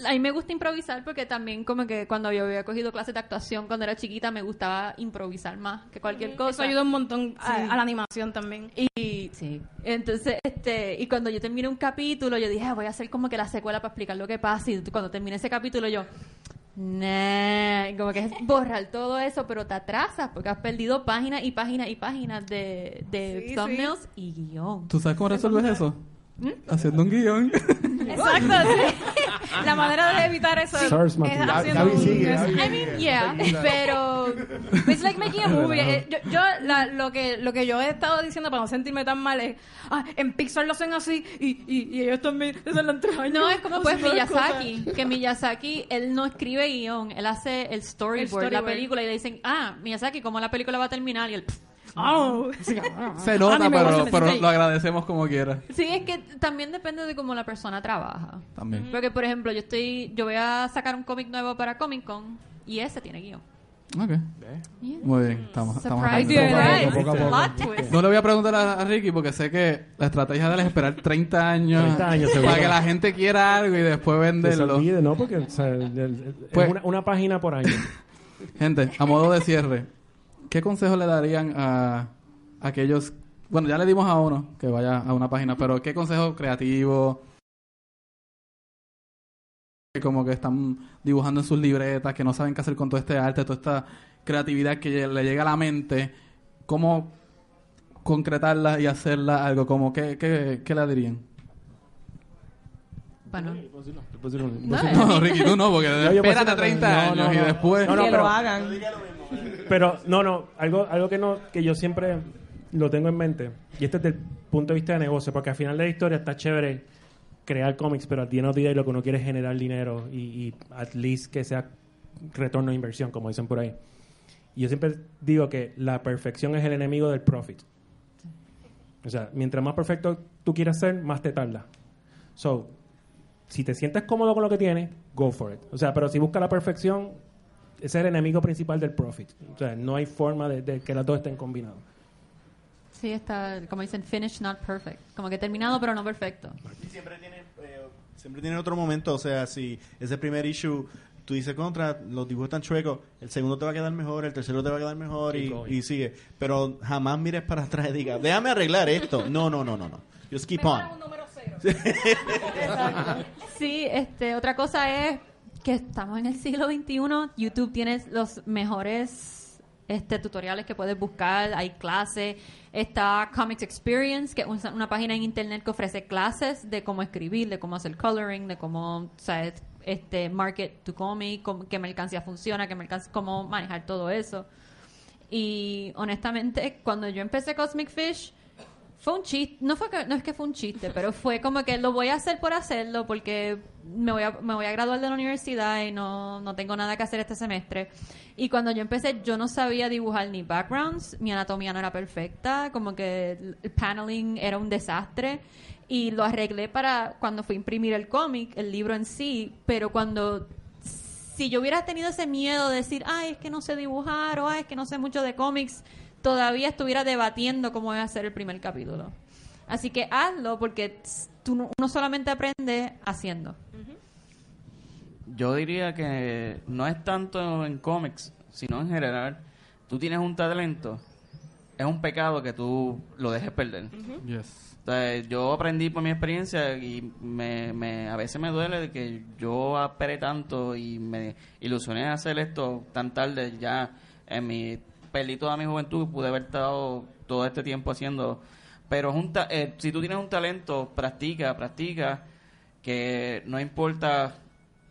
[SPEAKER 4] a mí me gusta improvisar porque también como que cuando yo había cogido clases de actuación cuando era chiquita me gustaba improvisar más que cualquier cosa.
[SPEAKER 2] Eso ayuda un montón a, a la animación también.
[SPEAKER 4] Y sí, entonces, este, y cuando yo terminé un capítulo, yo dije, "Ah, voy a hacer como que la secuela para explicar lo que pasa. Y cuando terminé ese capítulo, yo, nah, como que es borrar todo eso, pero te atrasas porque has perdido páginas y páginas y páginas de, de
[SPEAKER 2] Sí,
[SPEAKER 4] thumbnails y guion.
[SPEAKER 1] ¿Tú sabes cómo resuelves eso? Haciendo un guion.
[SPEAKER 2] Exacto. sí. la manera de evitar eso es
[SPEAKER 8] Source
[SPEAKER 2] haciendo un-
[SPEAKER 8] Gaby.
[SPEAKER 2] I mean, yeah, pero it's like making a movie. Eh, Yo, yo la- lo que lo que yo he estado diciendo para no sentirme tan mal es, ah, en Pixar lo hacen así y, y, y ellos también se la entrañan.
[SPEAKER 4] No, es como pues. Miyazaki, que Miyazaki, él no escribe guion, él hace el storyboard,
[SPEAKER 2] El storyboard.
[SPEAKER 4] la película, y le dicen, ah, Miyazaki, ¿cómo la película va a terminar? Y él, "Pff".
[SPEAKER 2] Oh.
[SPEAKER 1] Se nota,
[SPEAKER 2] Anime,
[SPEAKER 1] pero,
[SPEAKER 2] watch
[SPEAKER 1] pero
[SPEAKER 2] mistake.
[SPEAKER 1] lo agradecemos como quiera.
[SPEAKER 4] Sí, es que también depende de cómo la persona trabaja.
[SPEAKER 1] También.
[SPEAKER 4] Porque, por ejemplo, yo estoy, yo voy a sacar un cómic nuevo para Comic Con y ese tiene guion.
[SPEAKER 1] Ok.
[SPEAKER 4] Yeah.
[SPEAKER 1] Muy bien, estamos?
[SPEAKER 8] Poco poco.
[SPEAKER 1] No le voy a preguntar a, a Ricky porque sé que la estrategia de él es esperar 30 años,
[SPEAKER 3] 30 años,
[SPEAKER 1] para que la gente quiera algo y después
[SPEAKER 3] Que se
[SPEAKER 1] venderlo.
[SPEAKER 3] olvide, ¿no? Porque o sea, el- el-
[SPEAKER 1] Pues-
[SPEAKER 3] es una, una página por año.
[SPEAKER 1] Gente, a modo de cierre, ¿qué consejo le darían a aquellos... Bueno, ya le dimos a uno que vaya a una página, pero ¿qué consejo creativo? Que como que están dibujando en sus libretas, que no saben qué hacer con todo este arte, toda esta creatividad que le llega a la mente. ¿Cómo concretarla y hacerla algo? Como, ¿qué, qué, qué le dirían? No, no, Ricky, tú no, porque
[SPEAKER 3] No,
[SPEAKER 1] espérate
[SPEAKER 3] decir-
[SPEAKER 1] 30
[SPEAKER 3] no,
[SPEAKER 1] años
[SPEAKER 3] no,
[SPEAKER 1] y
[SPEAKER 3] no.
[SPEAKER 1] después...
[SPEAKER 3] No, no,
[SPEAKER 6] que
[SPEAKER 3] pero-
[SPEAKER 6] lo hagan.
[SPEAKER 3] Pero no, no, algo, algo que no, que yo siempre lo tengo en mente, y este es desde el punto de vista de negocio, porque al final de la historia está chévere crear cómics, pero al día no día lo que uno quiere es generar dinero y, y at least que sea retorno de inversión, como dicen por ahí. Y yo siempre digo que la perfección es el enemigo del profit. O sea, mientras más perfecto tú quieras ser, más te tarda. So, si te sientes cómodo con lo que tienes, go for it. O sea, pero si buscas la perfección, ese es el enemigo principal del profit. O sea, no hay forma de, de que las dos estén combinadas.
[SPEAKER 4] sí está, como dicen, finished, not perfect. Como que terminado, pero no perfecto.
[SPEAKER 5] Y siempre tiene, eh, siempre tiene otro momento, o sea, si ese primer issue tú dices contra, los dibujos están chuecos, el segundo te va a quedar mejor, el tercero te va a quedar mejor y sigue. Pero jamás mires para atrás y digas, déjame arreglar esto. No, no, no, no, no. Just keep on.
[SPEAKER 4] Sí, este, otra cosa es que estamos en el siglo XXI. YouTube tiene los mejores este, tutoriales que puedes buscar. Hay clases. Está Comics Experience, que es una, una página en internet que ofrece clases de cómo escribir, de cómo hacer coloring, de cómo sea, este, market tu comic, cómo- qué mercancía funciona, qué mercancía, cómo manejar todo eso. Y honestamente, cuando yo empecé Cosmic Fish, fue un chiste, no fue que, no es que fue un chiste, pero fue como que lo voy a hacer por hacerlo porque me voy a, me voy a graduar de la universidad y no, no tengo nada que hacer este semestre. Y cuando yo empecé, yo no sabía dibujar ni backgrounds, mi anatomía no era perfecta, como que el el paneling era un desastre. Y lo arreglé para cuando fui a imprimir el cómic, el libro en sí, pero cuando si yo hubiera tenido ese miedo de decir, ay, es que no sé dibujar o ay, es que no sé mucho de cómics, todavía estuviera debatiendo cómo voy a hacer el primer capítulo. Así que hazlo porque tú no, uno solamente aprende haciendo.
[SPEAKER 7] Yo diría que no es tanto en cómics, sino en general. Tú tienes un talento, es un pecado que tú lo dejes perder.
[SPEAKER 1] Yes.
[SPEAKER 7] O sea, yo aprendí por mi experiencia y me, me- a veces me duele de que yo esperé tanto y me ilusioné a hacer esto tan tarde ya en mi perdí toda mi juventud pude haber estado todo este tiempo haciendo pero es un ta- eh, si tú tienes un talento practica practica que no importa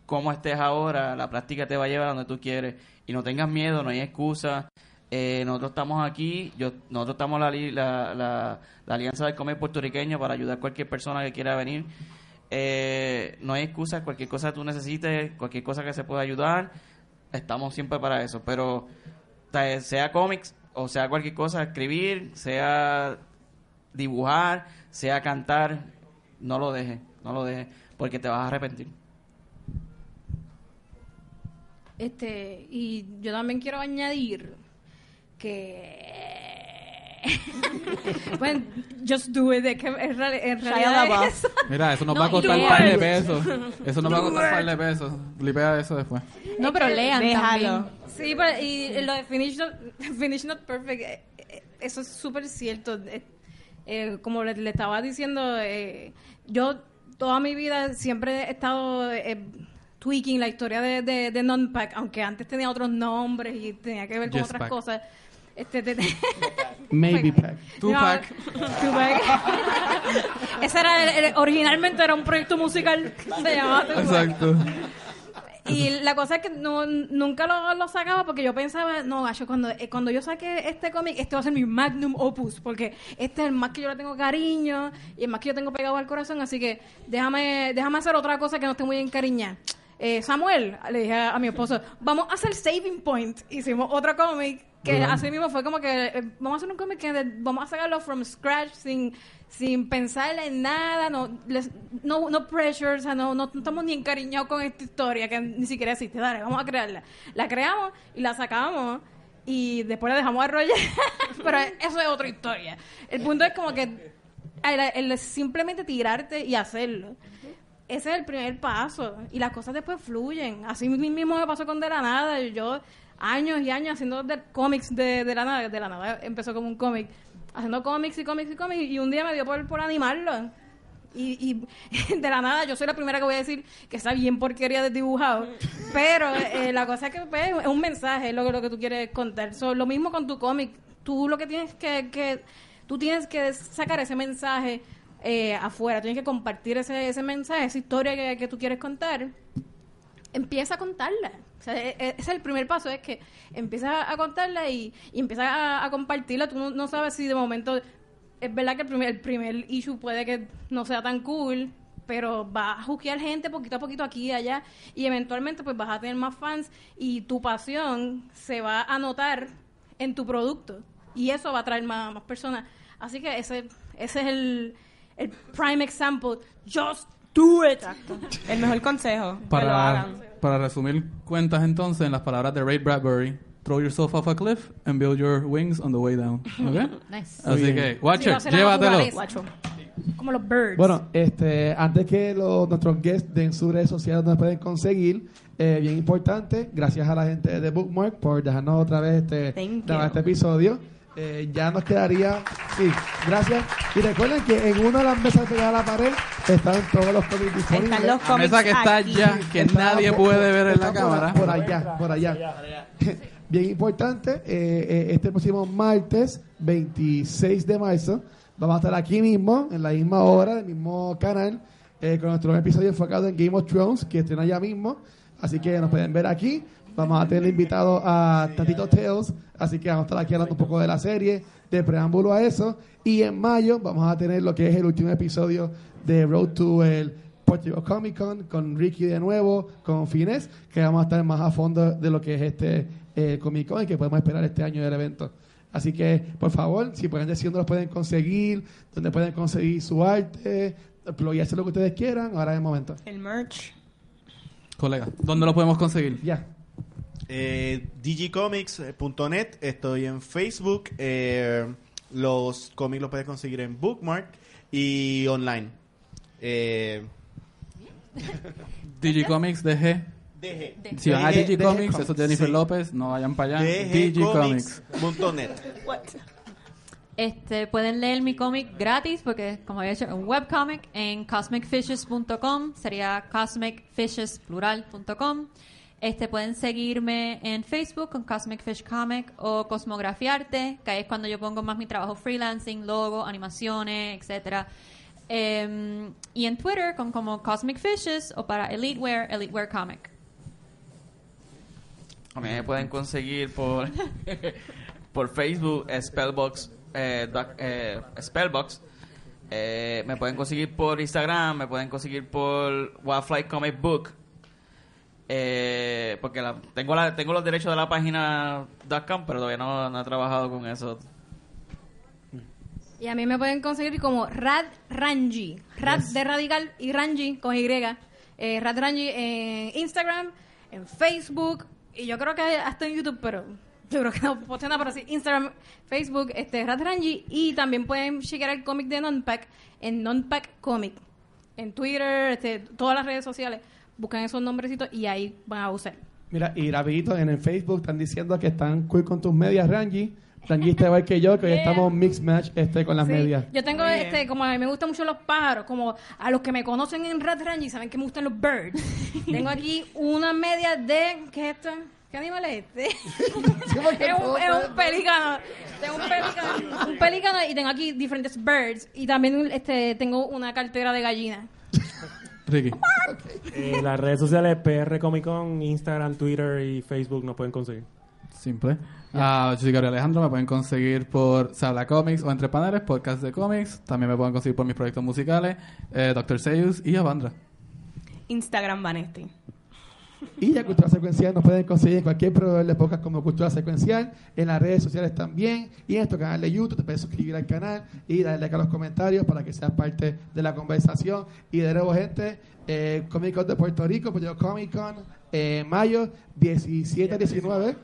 [SPEAKER 7] cómo estés ahora la práctica te va a llevar a donde tú quieres y no tengas miedo no hay excusa eh, nosotros estamos aquí, yo, nosotros estamos la, la, la, la Alianza del Comer Puertorriqueño para ayudar a cualquier persona que quiera venir. Eh, no hay excusa, cualquier cosa que tú necesites, cualquier cosa que se pueda ayudar, estamos siempre para eso. Pero ta- sea cómics o sea cualquier cosa, escribir, sea dibujar, sea cantar, no lo dejes, no lo dejes, porque te vas a arrepentir.
[SPEAKER 2] Este, y yo también quiero añadir que bueno, just do it, es que en, real- en
[SPEAKER 6] Shia
[SPEAKER 2] realidad es.
[SPEAKER 1] Mira, eso nos
[SPEAKER 4] No,
[SPEAKER 1] va a costar un par de pesos. Eso nos va a costar un par de pesos. Blipea eso después.
[SPEAKER 4] No, pero lean
[SPEAKER 6] Déjalo.
[SPEAKER 4] también.
[SPEAKER 2] Sí, pero y lo de finish not, finish not perfect, eh, eh, eso es súper cierto. Eh, eh, como le, le estaba diciendo, eh, yo toda mi vida siempre he estado eh, tweaking la historia de, de, de Non-Pack, aunque antes tenía otros nombres y tenía que ver con
[SPEAKER 1] Yes
[SPEAKER 2] otras
[SPEAKER 1] Pack.
[SPEAKER 2] cosas. Este, te- te-
[SPEAKER 3] Maybe Pack.
[SPEAKER 1] Tupac.
[SPEAKER 2] No, Tupac. Ese era el- el- originalmente era un proyecto musical. Se llamaba Tupac.
[SPEAKER 1] Exacto.
[SPEAKER 2] Y la cosa es que no, nunca lo, lo sacaba porque yo pensaba, no, gacho, cuando, eh, cuando yo saque este cómic, este va a ser mi magnum opus, porque este es el más que yo le tengo cariño y el más que yo tengo pegado al corazón, así que déjame, déjame hacer otra cosa que no esté muy encariñada. Eh, Samuel, le dije a, a mi esposo, vamos a hacer Saving Point. Hicimos otro cómic que así mismo fue como que eh, vamos a hacer un cómic que de- vamos a sacarlo from scratch sin sin pensar en nada, no les- no, no pressure, o sea, no, no, no estamos ni encariñados con esta historia que ni siquiera existe. Dale, vamos a crearla. La creamos y la sacamos y después la dejamos arrollar. Pero eso es otra historia. El punto es como que el, el simplemente tirarte y hacerlo. Ese es el primer paso. Y las cosas después fluyen. Así mismo me pasó con De la Nada. Yo, años y años haciendo de, cómics de, de la nada. De la nada empezó como un cómic. Haciendo cómics y cómics y cómics. Y un día me dio por, por animarlo. Y, y de la nada, yo soy la primera que voy a decir que está bien porquería desdibujado. Pero eh, la cosa es que pues, es un mensaje, lo, lo que tú quieres contar. So, lo mismo con tu cómic. Tú lo que tienes que, que tú tienes que sacar ese mensaje eh, afuera. Tienes que compartir ese, ese mensaje, esa historia que, que tú quieres contar. Empieza a contarla. O sea, e- e- ese es el primer paso, es que empiezas a contarla y, y empiezas a, compartirla. Tú no, sabes si de momento es verdad que el primer, el primer issue puede que no sea tan cool, pero va a juzgar gente poquito a poquito aquí y allá y eventualmente pues vas a tener más fans y tu pasión se va a notar en tu producto y eso va a traer más, más personas. Así que ese, ese es el, el prime example. Just do it.
[SPEAKER 6] El mejor consejo. que lo
[SPEAKER 1] Para,
[SPEAKER 6] hagan.
[SPEAKER 1] para resumir cuentas entonces, en las palabras de Ray Bradbury, throw yourself off a cliff and build your wings on the way down. ¿Ok?
[SPEAKER 4] Nice.
[SPEAKER 1] Así
[SPEAKER 3] bien.
[SPEAKER 1] que,
[SPEAKER 2] Sí,
[SPEAKER 1] Watcher,
[SPEAKER 2] la
[SPEAKER 1] llévatelo.
[SPEAKER 6] Guacho.
[SPEAKER 2] Como los birds.
[SPEAKER 8] Bueno, este, antes que los, nuestros guests den sus redes sociales donde pueden conseguir, eh, bien importante, gracias a la gente de Bookmark por dejarnos otra vez este,
[SPEAKER 6] Thank
[SPEAKER 8] grabar
[SPEAKER 6] you.
[SPEAKER 8] este episodio. Eh, ya nos quedaría, sí, gracias. Y recuerden que en una de las mesas pegadas a la pared están todos los cómics disponibles.
[SPEAKER 6] Están los
[SPEAKER 1] La
[SPEAKER 6] cómics
[SPEAKER 1] mesa que está
[SPEAKER 6] aquí.
[SPEAKER 1] allá, que
[SPEAKER 8] Está
[SPEAKER 1] nadie
[SPEAKER 8] por-
[SPEAKER 1] puede ver en la
[SPEAKER 8] por-
[SPEAKER 1] cámara.
[SPEAKER 8] Por allá, por allá. Bien importante, eh, eh, este próximo martes 26 de marzo vamos a estar aquí mismo, en la misma hora, en el mismo canal, eh, con nuestro episodio enfocado en Game of Thrones, que estrena ya mismo. Así que nos pueden ver aquí. Vamos a tener invitado a Tatito Tales, así que vamos a estar aquí hablando un poco de la serie, de preámbulo a eso. Y en mayo vamos a tener lo que es el último episodio de Road to el Puerto Rico Comic Con con Ricky de nuevo, con Fines, que vamos a estar más a fondo de lo que es este eh, Comic Con y que podemos esperar este año del evento. Así que, por favor, si pueden decir dónde los pueden conseguir, dónde pueden conseguir su arte, hacer lo que ustedes quieran, ahora es el momento.
[SPEAKER 6] El merch.
[SPEAKER 1] Colega, ¿dónde lo podemos conseguir?
[SPEAKER 8] Ya.
[SPEAKER 5] Eh, digicomics.net, estoy en Facebook. eh, los cómics los puedes conseguir en Bookmark y online. Eh,
[SPEAKER 1] Digicomics DG.
[SPEAKER 5] DG.
[SPEAKER 1] Si van a
[SPEAKER 5] DG
[SPEAKER 1] Digicomics, eso es Jennifer
[SPEAKER 5] Sí.
[SPEAKER 1] López, no vayan para allá. Digicomics.
[SPEAKER 5] DGcomics.net.
[SPEAKER 4] Este, pueden leer mi cómic gratis porque, como había dicho, es un webcomic en cosmicfishes.com. Sería cosmicfishes.plural.com. Este, pueden seguirme en Facebook con Cosmic Fish Comic o Cosmografiarte, que ahí es cuando yo pongo más mi trabajo freelancing, logo, animaciones, etcétera. Em, y en Twitter con como Cosmic Fishes o para Elitewear, Elitewear Comic.
[SPEAKER 7] A mí me pueden conseguir por, por Facebook, Spellbox, eh, eh, Spellbox. Eh, me pueden conseguir por Instagram, me pueden conseguir por Wildfly Comic Book. Eh, porque la- tengo, la, tengo los derechos de la página .com, pero todavía no, no he trabajado con eso.
[SPEAKER 2] Y a mí me pueden conseguir como Rad Ranji. Rad de radical y Ranji con Y. Eh, Rad Ranji en Instagram, en Facebook y yo creo que hasta en YouTube, pero yo creo que no posteo nada, pero sí, Instagram, Facebook, este, Rad Ranji y también pueden chequear el cómic de Nonpack en Nonpack Comic. En Twitter, este, todas las redes sociales. Buscan esos nombrecitos y ahí van a usar.
[SPEAKER 8] Mira, y rapidito, en el Facebook están diciendo que están cool con tus medias, Rangi. Rangi está igual que yo, que hoy
[SPEAKER 2] Yeah.
[SPEAKER 8] estamos mix match este, con las
[SPEAKER 2] Sí.
[SPEAKER 8] medias.
[SPEAKER 2] Yo tengo, este, como a mí me gustan mucho los pájaros, como a los que me conocen en Red Rangy saben que me gustan los birds. tengo aquí una media de, ¿qué es esto? ¿Qué animal es este? es, un, es un pelícano. Tengo un pelícano, un pelícano y tengo aquí diferentes birds. Y también este tengo una cartera de gallina.
[SPEAKER 1] Ricky.
[SPEAKER 3] Eh, las redes sociales PR Comic Con, Instagram, Twitter y Facebook nos pueden conseguir.
[SPEAKER 1] Simple. Ah, yo soy Gabriel Alejandro, me pueden conseguir por Sala Comics o Entre Paneles, podcast de cómics. También me pueden conseguir por mis proyectos musicales, eh, Dr. Seuss y Avandra.
[SPEAKER 6] Instagram Vanesti.
[SPEAKER 8] Y ya Cultura Secuencial nos pueden conseguir en cualquier proveedor de podcast como Cultura Secuencial, en las redes sociales también, y en nuestro canal de YouTube te puedes suscribir al canal y darle like a los comentarios para que seas parte de la conversación. Y de nuevo, gente, eh, Comic Con de Puerto Rico, yo Comic Con, eh, mayo 17 19,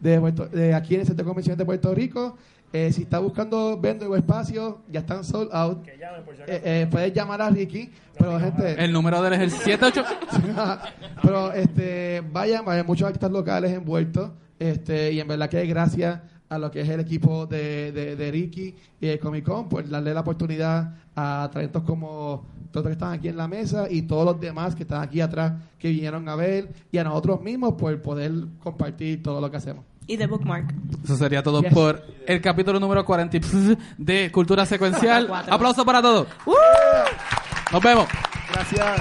[SPEAKER 8] de, Puerto- de aquí en el Centro de de Puerto Rico. Eh, si está buscando vendo o espacio, ya están sold out. Eh, eh, puedes llamar a Ricky, pero gente...
[SPEAKER 1] El número de él es el 78.
[SPEAKER 8] Pero este, vayan, vayan muchos artistas locales envueltos. Este, y en verdad que gracias a lo que es el equipo de, de, de Ricky y de Comic Con por darle la oportunidad a talentos como todos los que están aquí en la mesa y todos los demás que están aquí atrás que vinieron a ver y a nosotros mismos por poder compartir todo lo que hacemos.
[SPEAKER 6] Y de Bookmark.
[SPEAKER 1] Eso sería todo
[SPEAKER 8] Yes.
[SPEAKER 1] por el capítulo número 40 de Cultura Secuencial. Aplauso para todos. Nos vemos.
[SPEAKER 8] Gracias.